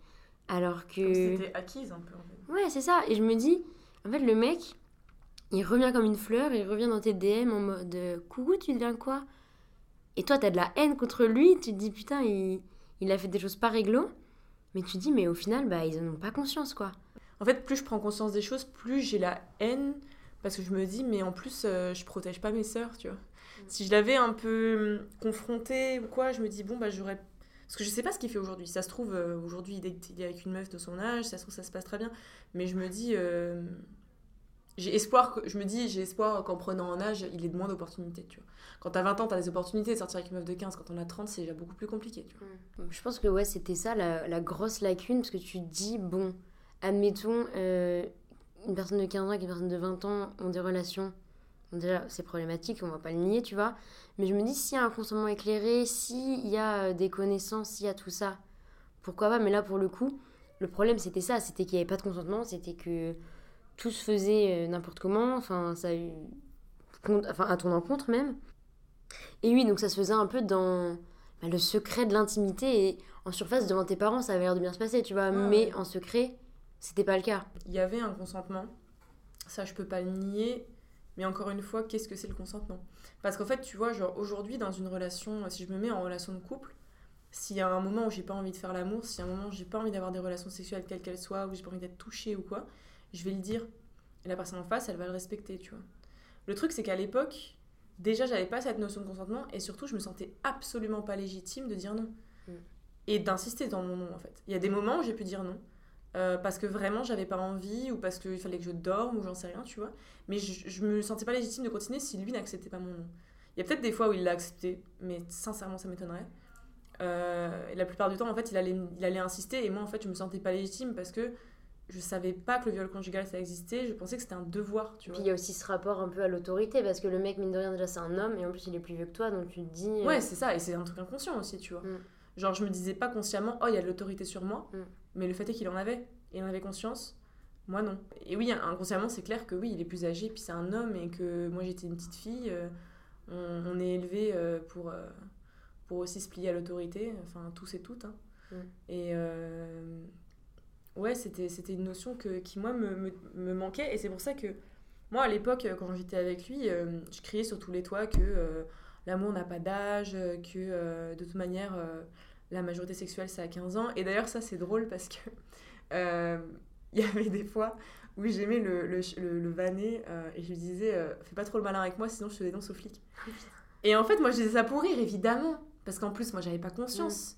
Speaker 1: Alors que.
Speaker 2: c'était acquise un peu. En fait.
Speaker 1: Ouais, c'est ça. Et je me dis, en fait, le mec, il revient comme une fleur, il revient dans tes DM en mode Coucou, tu deviens quoi? Et toi, t'as de la haine contre lui, tu te dis Putain, il, il a fait des choses pas réglo. Mais tu te dis, mais au final, bah, ils en ont pas conscience, quoi.
Speaker 2: En fait, plus je prends conscience des choses, plus j'ai la haine. Parce que je me dis, mais en plus, euh, je protège pas mes sœurs, tu vois. Mm. Si je l'avais un peu hum, confronté ou quoi, je me dis, bon, bah, j'aurais. Parce que je sais pas ce qu'il fait aujourd'hui. Ça se trouve, euh, aujourd'hui, il est avec une meuf de son âge, ça se trouve, ça se passe très bien. Mais je me dis. Euh, j'ai espoir que, je me dis j'ai espoir qu'en prenant un âge il ait de moins d'opportunités tu vois quand t'as 20 ans t'as des opportunités de sortir avec une meuf de 15 quand on a 30 c'est déjà beaucoup plus compliqué
Speaker 1: mm. je pense que ouais c'était ça la, grosse lacune parce que tu dis bon admettons euh, une personne de 15 ans et une personne de 20 ans ont des relations déjà c'est problématique on va pas le nier tu vois mais je me dis s'il y a un consentement éclairé s'il y a euh, des connaissances s'il y a tout ça pourquoi pas? Mais là pour le coup le problème c'était ça c'était qu'il n'y avait pas de consentement c'était que tout se faisait euh, n'importe comment, enfin, ça a eu. Enfin, à ton encontre même. Et oui, donc ça se faisait un peu dans bah, le secret de l'intimité et en surface devant tes parents, ça avait l'air de bien se passer, tu vois, mais en secret, c'était pas le cas.
Speaker 2: Il y avait un consentement, ça je peux pas le nier, mais encore une fois, qu'est-ce que c'est le consentement? Parce qu'en fait, tu vois, genre aujourd'hui dans une relation, si je me mets en relation de couple, s'il y a un moment où j'ai pas envie de faire l'amour, s'il y a un moment où j'ai pas envie d'avoir des relations sexuelles quelles qu'elles soient, où j'ai pas envie d'être touchée ou quoi, je vais le dire. Et la personne en face, elle va le respecter, tu vois. Le truc, c'est qu'à l'époque, déjà, j'avais pas cette notion de consentement et surtout, je me sentais absolument pas légitime de dire non. Mm. Et d'insister dans mon non, en fait. Il y a des moments où j'ai pu dire non. Euh, parce que vraiment j'avais pas envie ou parce qu'il fallait que je dorme ou j'en sais rien, tu vois. Mais je, je me sentais pas légitime de continuer si lui n'acceptait pas mon nom. Il y a peut-être des fois où il l'a accepté, mais sincèrement ça m'étonnerait. Euh, la plupart du temps, en fait, il allait, il allait insister et moi, en fait, je me sentais pas légitime parce que je savais pas que le viol conjugal ça existait, je pensais que c'était un devoir, tu
Speaker 1: vois. Puis il y a aussi ce rapport un peu à l'autorité parce que le mec mine de rien déjà c'est un homme et en plus il est plus vieux que toi donc tu te dis
Speaker 2: euh, Ouais, c'est ça et c'est un truc inconscient aussi, tu vois. Mm. Genre je me disais pas consciemment "Oh, il y a de l'autorité sur moi", mm. Mais le fait est qu'il en avait et il en avait conscience. Moi non. Et oui, inconsciemment, c'est clair que oui, il est plus âgé puis c'est un homme et que moi j'étais une petite fille, euh, on, est élevé euh, pour pour aussi se plier à l'autorité, enfin tous et toutes hein. Mm. Et ouais, c'était, c'était une notion que, qui, moi, me, me, manquait. Et c'est pour ça que, moi, à l'époque, quand j'étais avec lui, euh, je criais sur tous les toits que euh, l'amour n'a pas d'âge, que euh, de toute manière, la majorité sexuelle, c'est à 15 ans. Et d'ailleurs, ça, c'est drôle parce que [LAUGHS] il y avait des fois où j'aimais le, le, le, vanner et je lui disais, fais pas trop le malin avec moi, sinon je te dénonce au flic. et en fait, moi, je disais ça pour rire, évidemment. Parce qu'en plus, moi, j'avais pas conscience.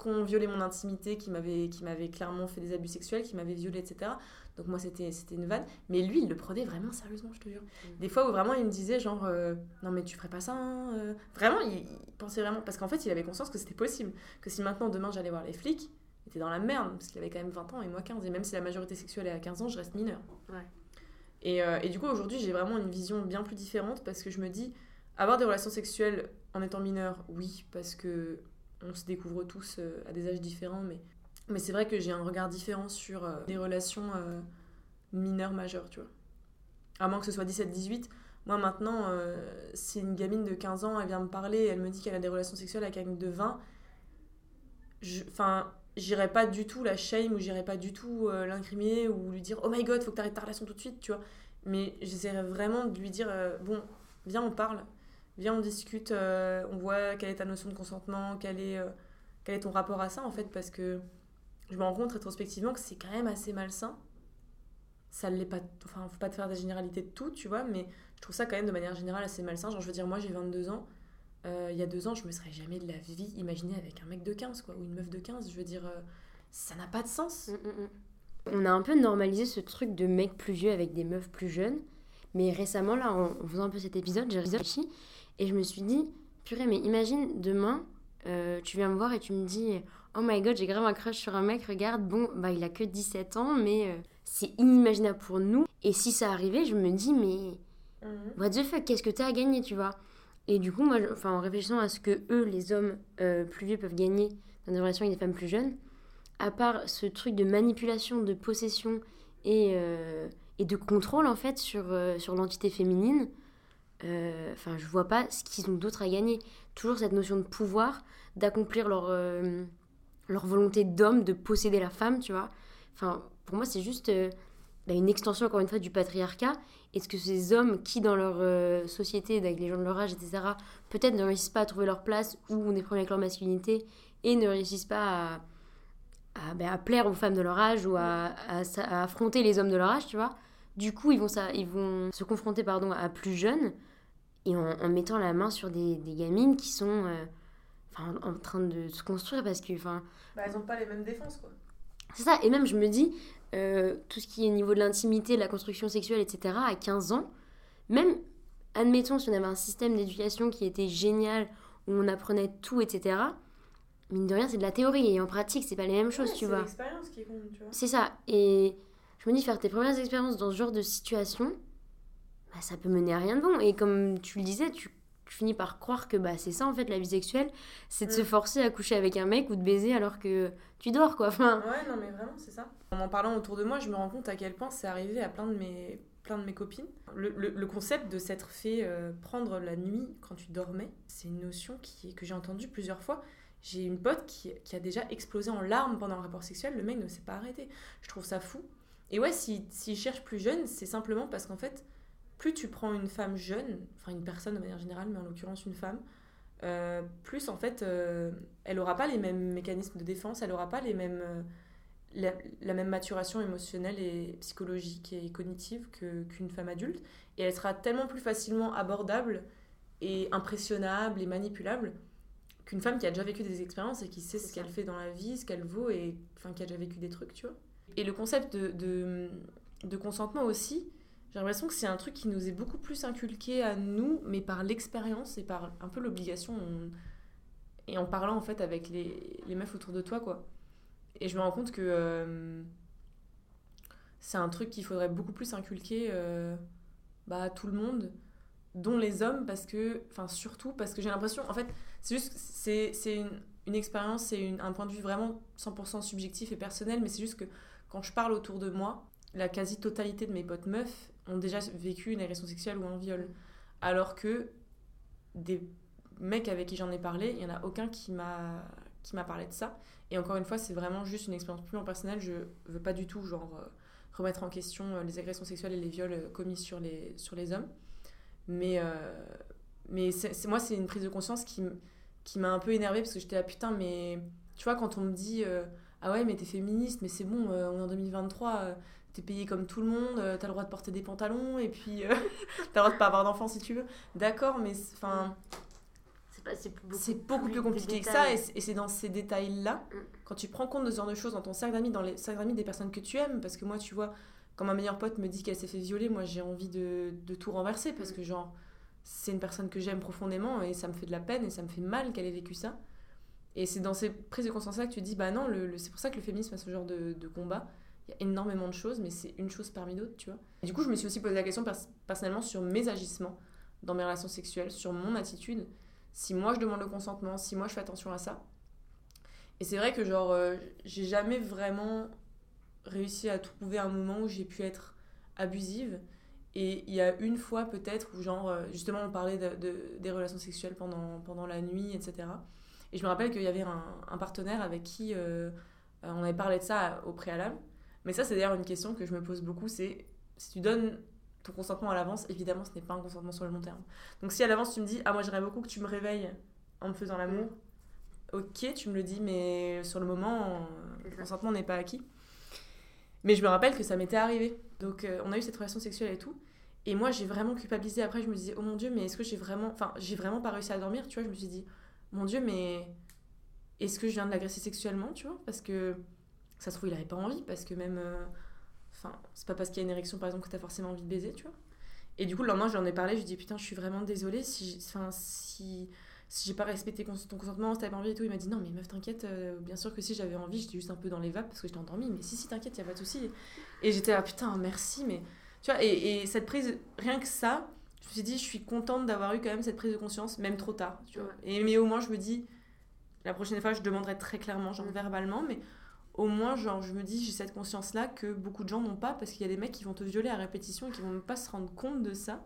Speaker 2: Qui ont violé mon intimité, qui m'avaient qui m'avait clairement fait des abus sexuels, qui m'avaient violé, etc. Donc moi, c'était une vanne. Mais lui, il le prenait vraiment sérieusement, je te jure. Mm. Des fois où vraiment, il me disait genre, euh, non mais tu ferais pas ça. Hein, euh. Vraiment, il, pensait vraiment... Parce qu'en fait, il avait conscience que c'était possible. Que si maintenant, demain, j'allais voir les flics, il était dans la merde. Parce qu'il avait quand même 20 ans et moi 15. Et même si la majorité sexuelle est à 15 ans, je reste mineur. Ouais. Et, euh, et, du coup, aujourd'hui, j'ai vraiment une vision bien plus différente parce que je me dis, avoir des relations sexuelles en étant mineur, oui, parce que on se découvre tous euh, à des âges différents, mais, mais c'est vrai que j'ai un regard différent sur euh, les relations euh, mineures majeures, tu vois. À moins que ce soit 17-18. Moi maintenant, si une gamine de 15 ans, elle vient me parler, elle me dit qu'elle a des relations sexuelles avec un de 20, enfin, j'irai pas du tout la shame ou j'irai pas du tout l'incriminer ou lui dire oh my god, faut que t'arrêtes ta relation tout de suite, tu vois. Mais j'essaierai vraiment de lui dire bon, viens, on parle viens, on discute, euh, on voit quelle est ta notion de consentement, quel est, euh, quel est ton rapport à ça, en fait, parce que je me rends compte rétrospectivement que c'est quand même assez malsain. Ça l'est pas, enfin, faut pas te faire des généralités de tout, tu vois, mais je trouve ça quand même de manière générale assez malsain. Genre, je veux dire, moi j'ai 22 ans, euh, il y a deux ans, je me serais jamais de la vie imaginé avec un mec de 15, quoi, ou une meuf de 15. Je veux dire, ça n'a pas de sens. Mm, mm,
Speaker 1: mm. On a un peu normalisé ce truc de mecs plus vieux avec des meufs plus jeunes. Mais récemment, là, en faisant un peu cet épisode, j'ai réfléchi et je me suis dit, purée, mais imagine demain, euh, tu viens me voir et tu me dis, oh my god, j'ai grave un crush sur un mec, regarde, bon, bah il a que 17 ans, mais euh, c'est inimaginable pour nous. Et si ça arrivait, je me dis, mais mhm. what the fuck, qu'est-ce que t'as à gagner, tu vois? Et du coup, moi, enfin, en réfléchissant à ce que eux, les hommes euh, plus vieux, peuvent gagner dans des relations avec des femmes plus jeunes, à part ce truc de manipulation, de possession et, et de contrôle en fait sur, sur l'entité féminine, euh, enfin je vois pas ce qu'ils ont d'autre à gagner. Toujours cette notion de pouvoir, d'accomplir leur, euh, leur volonté d'homme, de posséder la femme, tu vois. Enfin pour moi c'est juste euh, bah, une extension encore une fois du patriarcat. Est-ce que ces hommes qui dans leur euh, société, avec les gens de leur âge, etc., peut-être ne réussissent pas à trouver leur place ou ont des problèmes avec leur masculinité et ne réussissent pas à à, à plaire aux femmes de leur âge ou à affronter les hommes de leur âge, tu vois. Du coup, ils vont, ça, ils vont se confronter pardon, à plus jeunes et en, en mettant la main sur des, des gamines qui sont euh, en, en train de se construire parce que, enfin,
Speaker 2: Bah, elles ont pas les mêmes défenses, quoi.
Speaker 1: c'est ça. Et même, je me dis, euh, tout ce qui est au niveau de l'intimité, de la construction sexuelle, etc., à 15 ans, même, admettons, si on avait un système d'éducation qui était génial, où on apprenait tout, etc., mine de rien, c'est de la théorie. Et en pratique, c'est pas les mêmes choses, tu vois.
Speaker 2: C'est l'expérience qui compte, tu vois.
Speaker 1: C'est ça. Et je me dis, faire tes premières expériences dans ce genre de situation, bah, ça peut mener à rien de bon. Et comme tu le disais, tu, tu finis par croire que bah, c'est ça, en fait, la vie sexuelle. C'est de se
Speaker 2: Mm.
Speaker 1: forcer à coucher avec un mec ou de baiser alors que tu dors, quoi. Enfin,
Speaker 2: Ouais, non, mais vraiment, c'est ça. En en parlant autour de moi, je me rends compte à quel point c'est arrivé à plein de mes, plein de mes copines. Le, le- le concept de s'être fait euh, prendre la nuit quand tu dormais, c'est une notion qui, que j'ai entendue plusieurs fois. J'ai une pote qui, qui a déjà explosé en larmes pendant un rapport sexuel, le mec ne s'est pas arrêté. Je trouve ça fou. Et ouais, s'il si, cherche plus jeune, c'est simplement parce qu'en fait, plus tu prends une femme jeune, enfin une personne de manière générale, mais en l'occurrence une femme, euh, plus en fait, euh, elle aura pas les mêmes mécanismes de défense, elle aura pas les mêmes, euh, la, la même maturation émotionnelle et psychologique et cognitive qu'une femme adulte, et elle sera tellement plus facilement abordable et impressionnable et manipulable qu'une femme qui a déjà vécu des expériences et qui sait ce qu'elle fait dans la vie, ce qu'elle vaut, et enfin qui a déjà vécu des trucs, tu vois. Et le concept de, de, de consentement aussi, j'ai l'impression que c'est un truc qui nous est beaucoup plus inculqué à nous, mais par l'expérience et par un peu l'obligation. on- Et en parlant en fait avec les, les meufs autour de toi, quoi. Et je me rends compte que euh, c'est un truc qu'il faudrait beaucoup plus inculquer euh, bah, à tout le monde, dont les hommes, parce que, enfin surtout parce que j'ai l'impression, en fait, c'est juste, c'est c'est une, une expérience, c'est un point de vue vraiment 100% subjectif et personnel, mais c'est juste que quand je parle autour de moi, la quasi-totalité de mes potes meufs ont déjà vécu une agression sexuelle ou un viol. Alors que des mecs avec qui j'en ai parlé, il n'y en a aucun qui m'a qui m'a parlé de ça. Et encore une fois, c'est vraiment juste une expérience purement personnelle. Je veux pas du tout genre euh, remettre en question euh, les agressions sexuelles et les viols euh, commis sur les, sur les hommes. Mais, mais moi, c'est une prise de conscience qui, qui m'a un peu énervée parce que j'étais là, putain, mais tu vois, quand on me dit Ah ouais, mais t'es féministe, mais c'est bon, on est en 2023, euh, t'es payé comme tout le monde, euh, t'as le droit de porter des pantalons et puis euh, [LAUGHS] t'as le droit de pas avoir d'enfants si tu veux. D'accord, mais c'est- enfin.
Speaker 1: c'est beaucoup,
Speaker 2: beaucoup plus compliqué que ça, et c'est- dans ces détails-là,
Speaker 1: Mm.
Speaker 2: quand tu prends compte de ce genre de choses dans ton cercle d'amis, dans les cercles d'amis des personnes que tu aimes, parce que moi, tu vois, quand ma meilleure pote me dit qu'elle s'est fait violer, moi j'ai envie de, de tout renverser, parce
Speaker 1: Mm.
Speaker 2: que genre, c'est une personne que j'aime profondément, et ça me fait de la peine, et ça me fait mal qu'elle ait vécu ça. Et c'est dans ces prises de conscience-là que tu te dis, bah non, c'est pour ça que le féminisme a ce genre de, de combat. Y a énormément de choses, mais c'est une chose parmi d'autres, tu vois. Du coup, je me suis aussi posé la question pers- personnellement sur mes agissements dans mes relations sexuelles, sur mon attitude si moi je demande le consentement, si moi je fais attention à ça. Et c'est vrai que genre euh, j'ai jamais vraiment réussi à trouver un moment où j'ai pu être abusive. Et il y a une fois peut-être où genre euh, justement on parlait de, de- des relations sexuelles pendant, pendant la nuit, etc. Et je me rappelle qu'il y avait un, partenaire avec qui euh, on avait parlé de ça au préalable. Mais ça c'est d'ailleurs une question que je me pose beaucoup, c'est si tu donnes ton consentement à l'avance, évidemment ce n'est pas un consentement sur le long terme. Donc si à l'avance tu me dis ah moi j'aimerais beaucoup que tu me réveilles en me faisant l'amour, ok tu me le dis mais sur le moment le consentement n'est pas acquis. Mais je me rappelle que ça m'était arrivé. Donc euh, on a eu cette relation sexuelle et tout. Et moi j'ai vraiment culpabilisé après je me disais oh mon dieu mais est-ce que j'ai vraiment enfin j'ai vraiment pas réussi à dormir? Tu vois je me suis dit mon dieu mais est-ce que je viens de l'agresser sexuellement? Tu vois parce que ça se trouve il avait pas envie parce que même euh, enfin c'est pas parce qu'il y a une érection par exemple que t'as forcément envie de baiser tu vois et du coup, le lendemain, j'en ai parlé, je lui ai dit putain, je suis vraiment désolée si, j'ai- enfin, si, si j'ai pas respecté ton consentement, si t'avais pas envie et tout. Il m'a dit non, mais meuf, t'inquiète, euh, bien sûr que si j'avais envie, j'étais juste un peu dans les vapes parce que j'étais endormie, mais si, si, t'inquiète, y a pas de souci. Et j'étais là, putain, merci, mais tu vois, et, et cette prise, rien que ça, je me suis dit, je suis contente d'avoir eu quand même cette prise de conscience, même trop tard, tu vois.
Speaker 1: Ouais.
Speaker 2: Et, mais au moins, je me dis, la prochaine fois, je demanderai très clairement, genre
Speaker 1: Mm.
Speaker 2: verbalement, mais au moins, genre, je me dis, j'ai cette conscience-là que beaucoup de gens n'ont pas parce qu'il y a des mecs qui vont te violer à répétition et qui vont même pas se rendre compte de ça.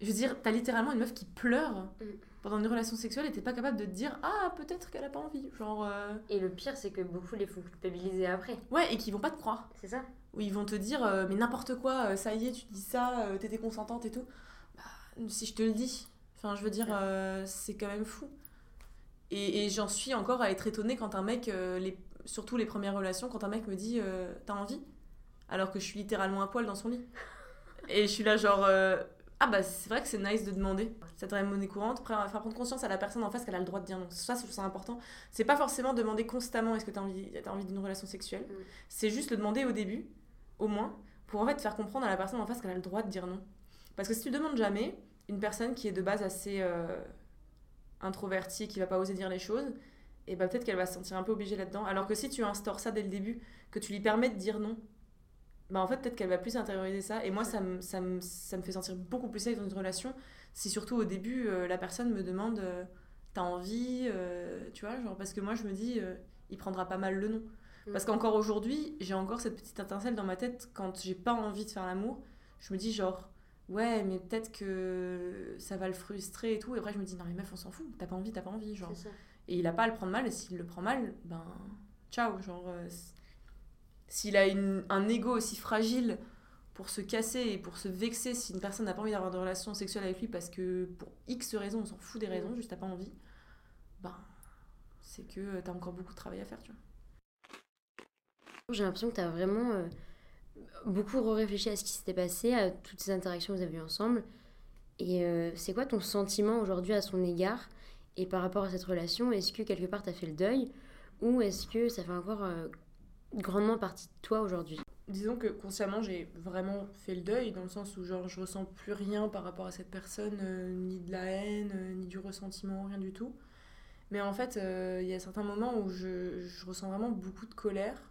Speaker 2: Je veux dire, t'as littéralement une meuf qui pleure
Speaker 1: Mm.
Speaker 2: pendant une relation sexuelle et t'es pas capable de te dire, ah, peut-être qu'elle a pas envie. Genre, euh,
Speaker 1: Et le pire, c'est que beaucoup les font culpabiliser après.
Speaker 2: ouais, et qui vont pas te croire.
Speaker 1: C'est ça
Speaker 2: Où ils vont te dire, euh, mais n'importe quoi, euh, ça y est, tu dis ça, euh, t'étais consentante et tout. Bah, si je te le dis. Enfin, je veux dire, c'est quand même fou. Et, et j'en suis encore à être étonnée quand un mec, les, surtout les premières relations, quand un mec me dit, euh, t'as envie? Alors que je suis littéralement à poil dans son lit. [LAUGHS] Et je suis là, genre, euh, ah bah c'est vrai que c'est nice de demander. C'est vraie monnaie courante. Après, faire prendre conscience à la personne en face qu'elle a le droit de dire non. Ça, je trouve ça important. C'est pas forcément demander constamment est-ce que t'as envie, envie d'une relation sexuelle?
Speaker 1: Mm.
Speaker 2: C'est juste le demander au début, au moins, pour en fait faire comprendre à la personne en face qu'elle a le droit de dire non. Parce que si tu demandes jamais, une personne qui est de base assez euh, introvertie et qui va pas oser dire les choses, et bah peut-être qu'elle va se sentir un peu obligée là-dedans. Alors que si tu instaures ça dès le début, que tu lui permets de dire non, bah en fait peut-être qu'elle va plus intérioriser ça. Et moi ça me, ça me, ça me fait sentir beaucoup plus safe dans une relation si surtout au début euh, la personne me demande euh, t'as envie, euh, tu vois, genre parce que moi je me dis il prendra pas mal le nom.
Speaker 1: Mm.
Speaker 2: Parce qu'encore aujourd'hui, j'ai encore cette petite étincelle dans ma tête quand j'ai pas envie de faire l'amour. Je me dis genre, ouais, mais peut-être que ça va le frustrer et tout. Et après, je me dis, non, mais meuf, on s'en fout. T'as pas envie, t'as pas envie. Genre. Et il a pas à le prendre mal. Et s'il le prend mal, ben, ciao. Genre, euh, s'il a une, un ego aussi fragile pour se casser et pour se vexer si une personne n'a pas envie d'avoir de relation sexuelle avec lui parce que pour X raisons, on s'en fout des raisons, juste t'as pas envie, ben, c'est que t'as encore beaucoup de travail à faire, tu vois.
Speaker 1: J'ai l'impression que tu as vraiment euh, beaucoup réfléchi à ce qui s'était passé, à toutes ces interactions que vous avez eues ensemble. Et euh, c'est quoi ton sentiment aujourd'hui à son égard? Et par rapport à cette relation, est-ce que quelque part tu as fait le deuil Ou est-ce que ça fait encore euh, grandement partie de toi aujourd'hui?
Speaker 2: Disons que consciemment, j'ai vraiment fait le deuil, dans le sens où genre, je ressens plus rien par rapport à cette personne, euh, ni de la haine, euh, ni du ressentiment, rien du tout. Mais en fait, il y a certains moments où je, je ressens vraiment beaucoup de colère.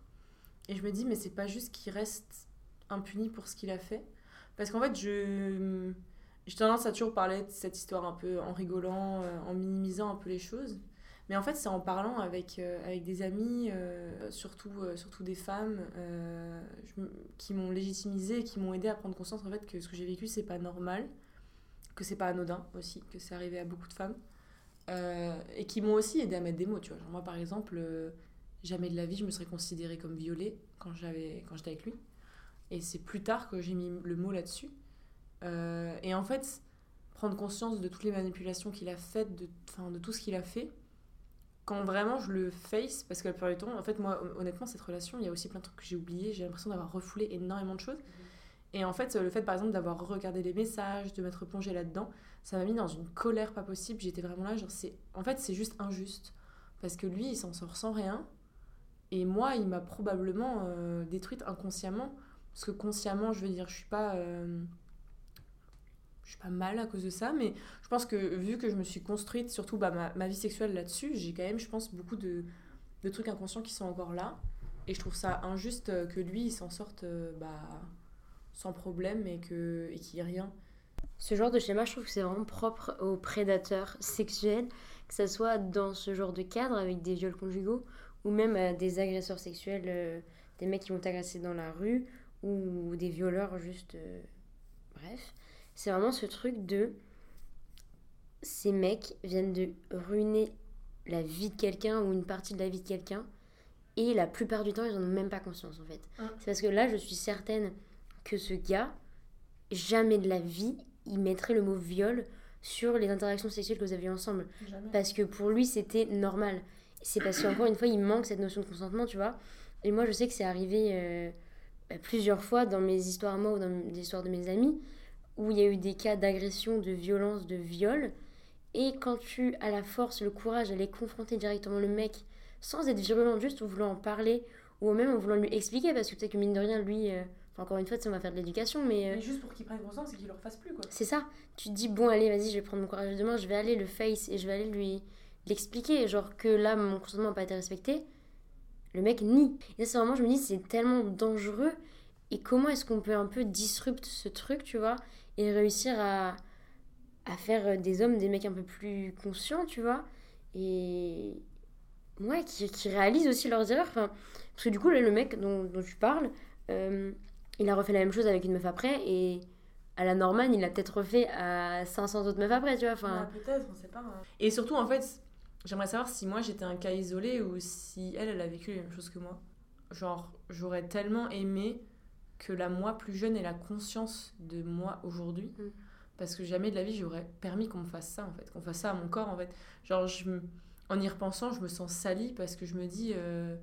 Speaker 2: Et je me dis, mais c'est pas juste qu'il reste impuni pour ce qu'il a fait. Parce qu'en fait, je j'ai tendance à toujours parler de cette histoire un peu en rigolant, euh, en minimisant un peu les choses. Mais en fait, c'est en parlant avec, euh, avec des amis, euh, surtout, surtout des femmes, qui m'ont légitimisé et qui m'ont aidé à prendre conscience en fait, que ce que j'ai vécu, c'est pas normal, que c'est pas anodin aussi, que c'est arrivé à beaucoup de femmes. Et qui m'ont aussi aidé à mettre des mots, tu vois. Moi, par exemple, jamais de la vie, je me serais considérée comme violée quand quand j'étais avec lui. Et c'est plus tard que j'ai mis le mot là-dessus. Euh, et en fait, prendre conscience de toutes les manipulations qu'il a faites, de, de tout ce qu'il a fait, quand vraiment je le face, parce que la plupart du temps, en fait, moi, hon- honnêtement, cette relation, il y a aussi plein de trucs que j'ai oubliés, j'ai l'impression d'avoir refoulé énormément de choses. Et en fait, le fait, par exemple, d'avoir regardé les messages, de m'être plongée là-dedans, ça m'a mis dans une colère pas possible. J'étais vraiment là, genre, c'est... En fait, c'est juste injuste. Parce que lui, il s'en sort sans rien. Et moi, il m'a probablement euh, détruite inconsciemment. Parce que consciemment, je veux dire, je suis pas... euh, Je suis pas mal à cause de ça, mais je pense que vu que je me suis construite, surtout bah, ma, vie sexuelle là-dessus, j'ai quand même, je pense, beaucoup de, de trucs inconscients qui sont encore là. Et je trouve ça injuste euh, que lui, il s'en sorte euh, bah, sans problème et que- et qu'il n'y ait rien.
Speaker 1: Ce genre de schéma, je trouve que c'est vraiment propre aux prédateurs sexuels, que ce soit dans ce genre de cadre avec des viols conjugaux ou même à des agresseurs sexuels, euh, des mecs qui vont t'agresser dans la rue ou des violeurs juste... euh, Bref, c'est vraiment ce truc de... Ces mecs viennent de ruiner la vie de quelqu'un ou une partie de la vie de quelqu'un et la plupart du temps, ils en ont même pas conscience en fait.
Speaker 2: Hein.
Speaker 1: C'est parce que là, je suis certaine que ce gars, jamais de la vie, il mettrait le mot viol sur les interactions sexuelles que vous avez eues ensemble. Parce que pour lui, c'était normal. C'est parce qu'encore une fois, il manque cette notion de consentement, tu vois. Et moi, je sais que c'est arrivé euh, plusieurs fois dans mes histoires moi ou dans les histoires de mes amis, où il y a eu des cas d'agression, de violence, de viol. Et quand tu as la force, le courage d'aller confronter directement le mec, sans être virulent, juste en voulant en parler, ou même en voulant lui expliquer, parce que peut-être que mine de rien, lui, euh, encore une fois, on va faire de l'éducation, mais... euh,
Speaker 2: Mais juste pour qu'il prenne conscience et qu'il le refasse plus, quoi.
Speaker 1: c'est ça. Tu te dis, bon, allez, vas-y, je vais prendre mon courage demain, je vais aller le face et je vais aller lui l'expliquer. Genre que là, mon consentement n'a pas été respecté. Le mec nie. Et ça, c'est vraiment, je me dis, c'est tellement dangereux. Et comment est-ce qu'on peut un peu disrupt ce truc, tu vois, et réussir à, à faire des hommes des mecs un peu plus conscients, tu vois, et, ouais, qui, qui réalisent aussi leurs erreurs. Parce que du coup, là, le mec dont, dont tu parles, euh, il a refait la même chose avec une meuf après et à la Norman, il l'a peut-être refait à 500 autres meufs après, tu vois. Enfin,
Speaker 2: Ouais, peut-être, on sait pas. hein. Et surtout, en fait, j'aimerais savoir si moi j'étais un cas isolé ou si elle, elle a vécu les mêmes choses que moi. Genre, j'aurais tellement aimé que la moi plus jeune ait la conscience de moi aujourd'hui.
Speaker 1: Mm.
Speaker 2: Parce que jamais de la vie, j'aurais permis qu'on me fasse ça, en fait. Qu'on fasse ça à mon corps, en fait. Genre, je me- en y repensant, je me sens salie parce que je me dis, euh,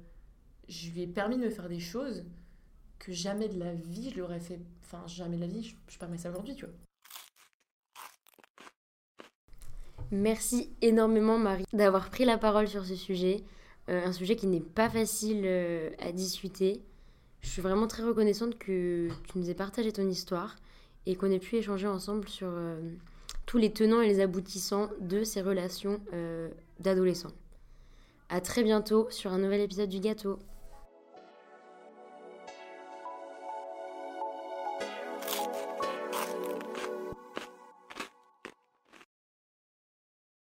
Speaker 2: je lui ai permis de me faire des choses que jamais de la vie, je l'aurais fait. Enfin, jamais de la vie, je, je permets ça aujourd'hui, tu vois.
Speaker 1: Merci énormément Marie d'avoir pris la parole sur ce sujet, Euh, un sujet qui n'est pas facile euh, à discuter. Je suis vraiment très reconnaissante que tu nous aies partagé ton histoire et qu'on ait pu échanger ensemble sur euh, tous les tenants et les aboutissants de ces relations euh, d'adolescents. À très bientôt sur un nouvel épisode du gâteau.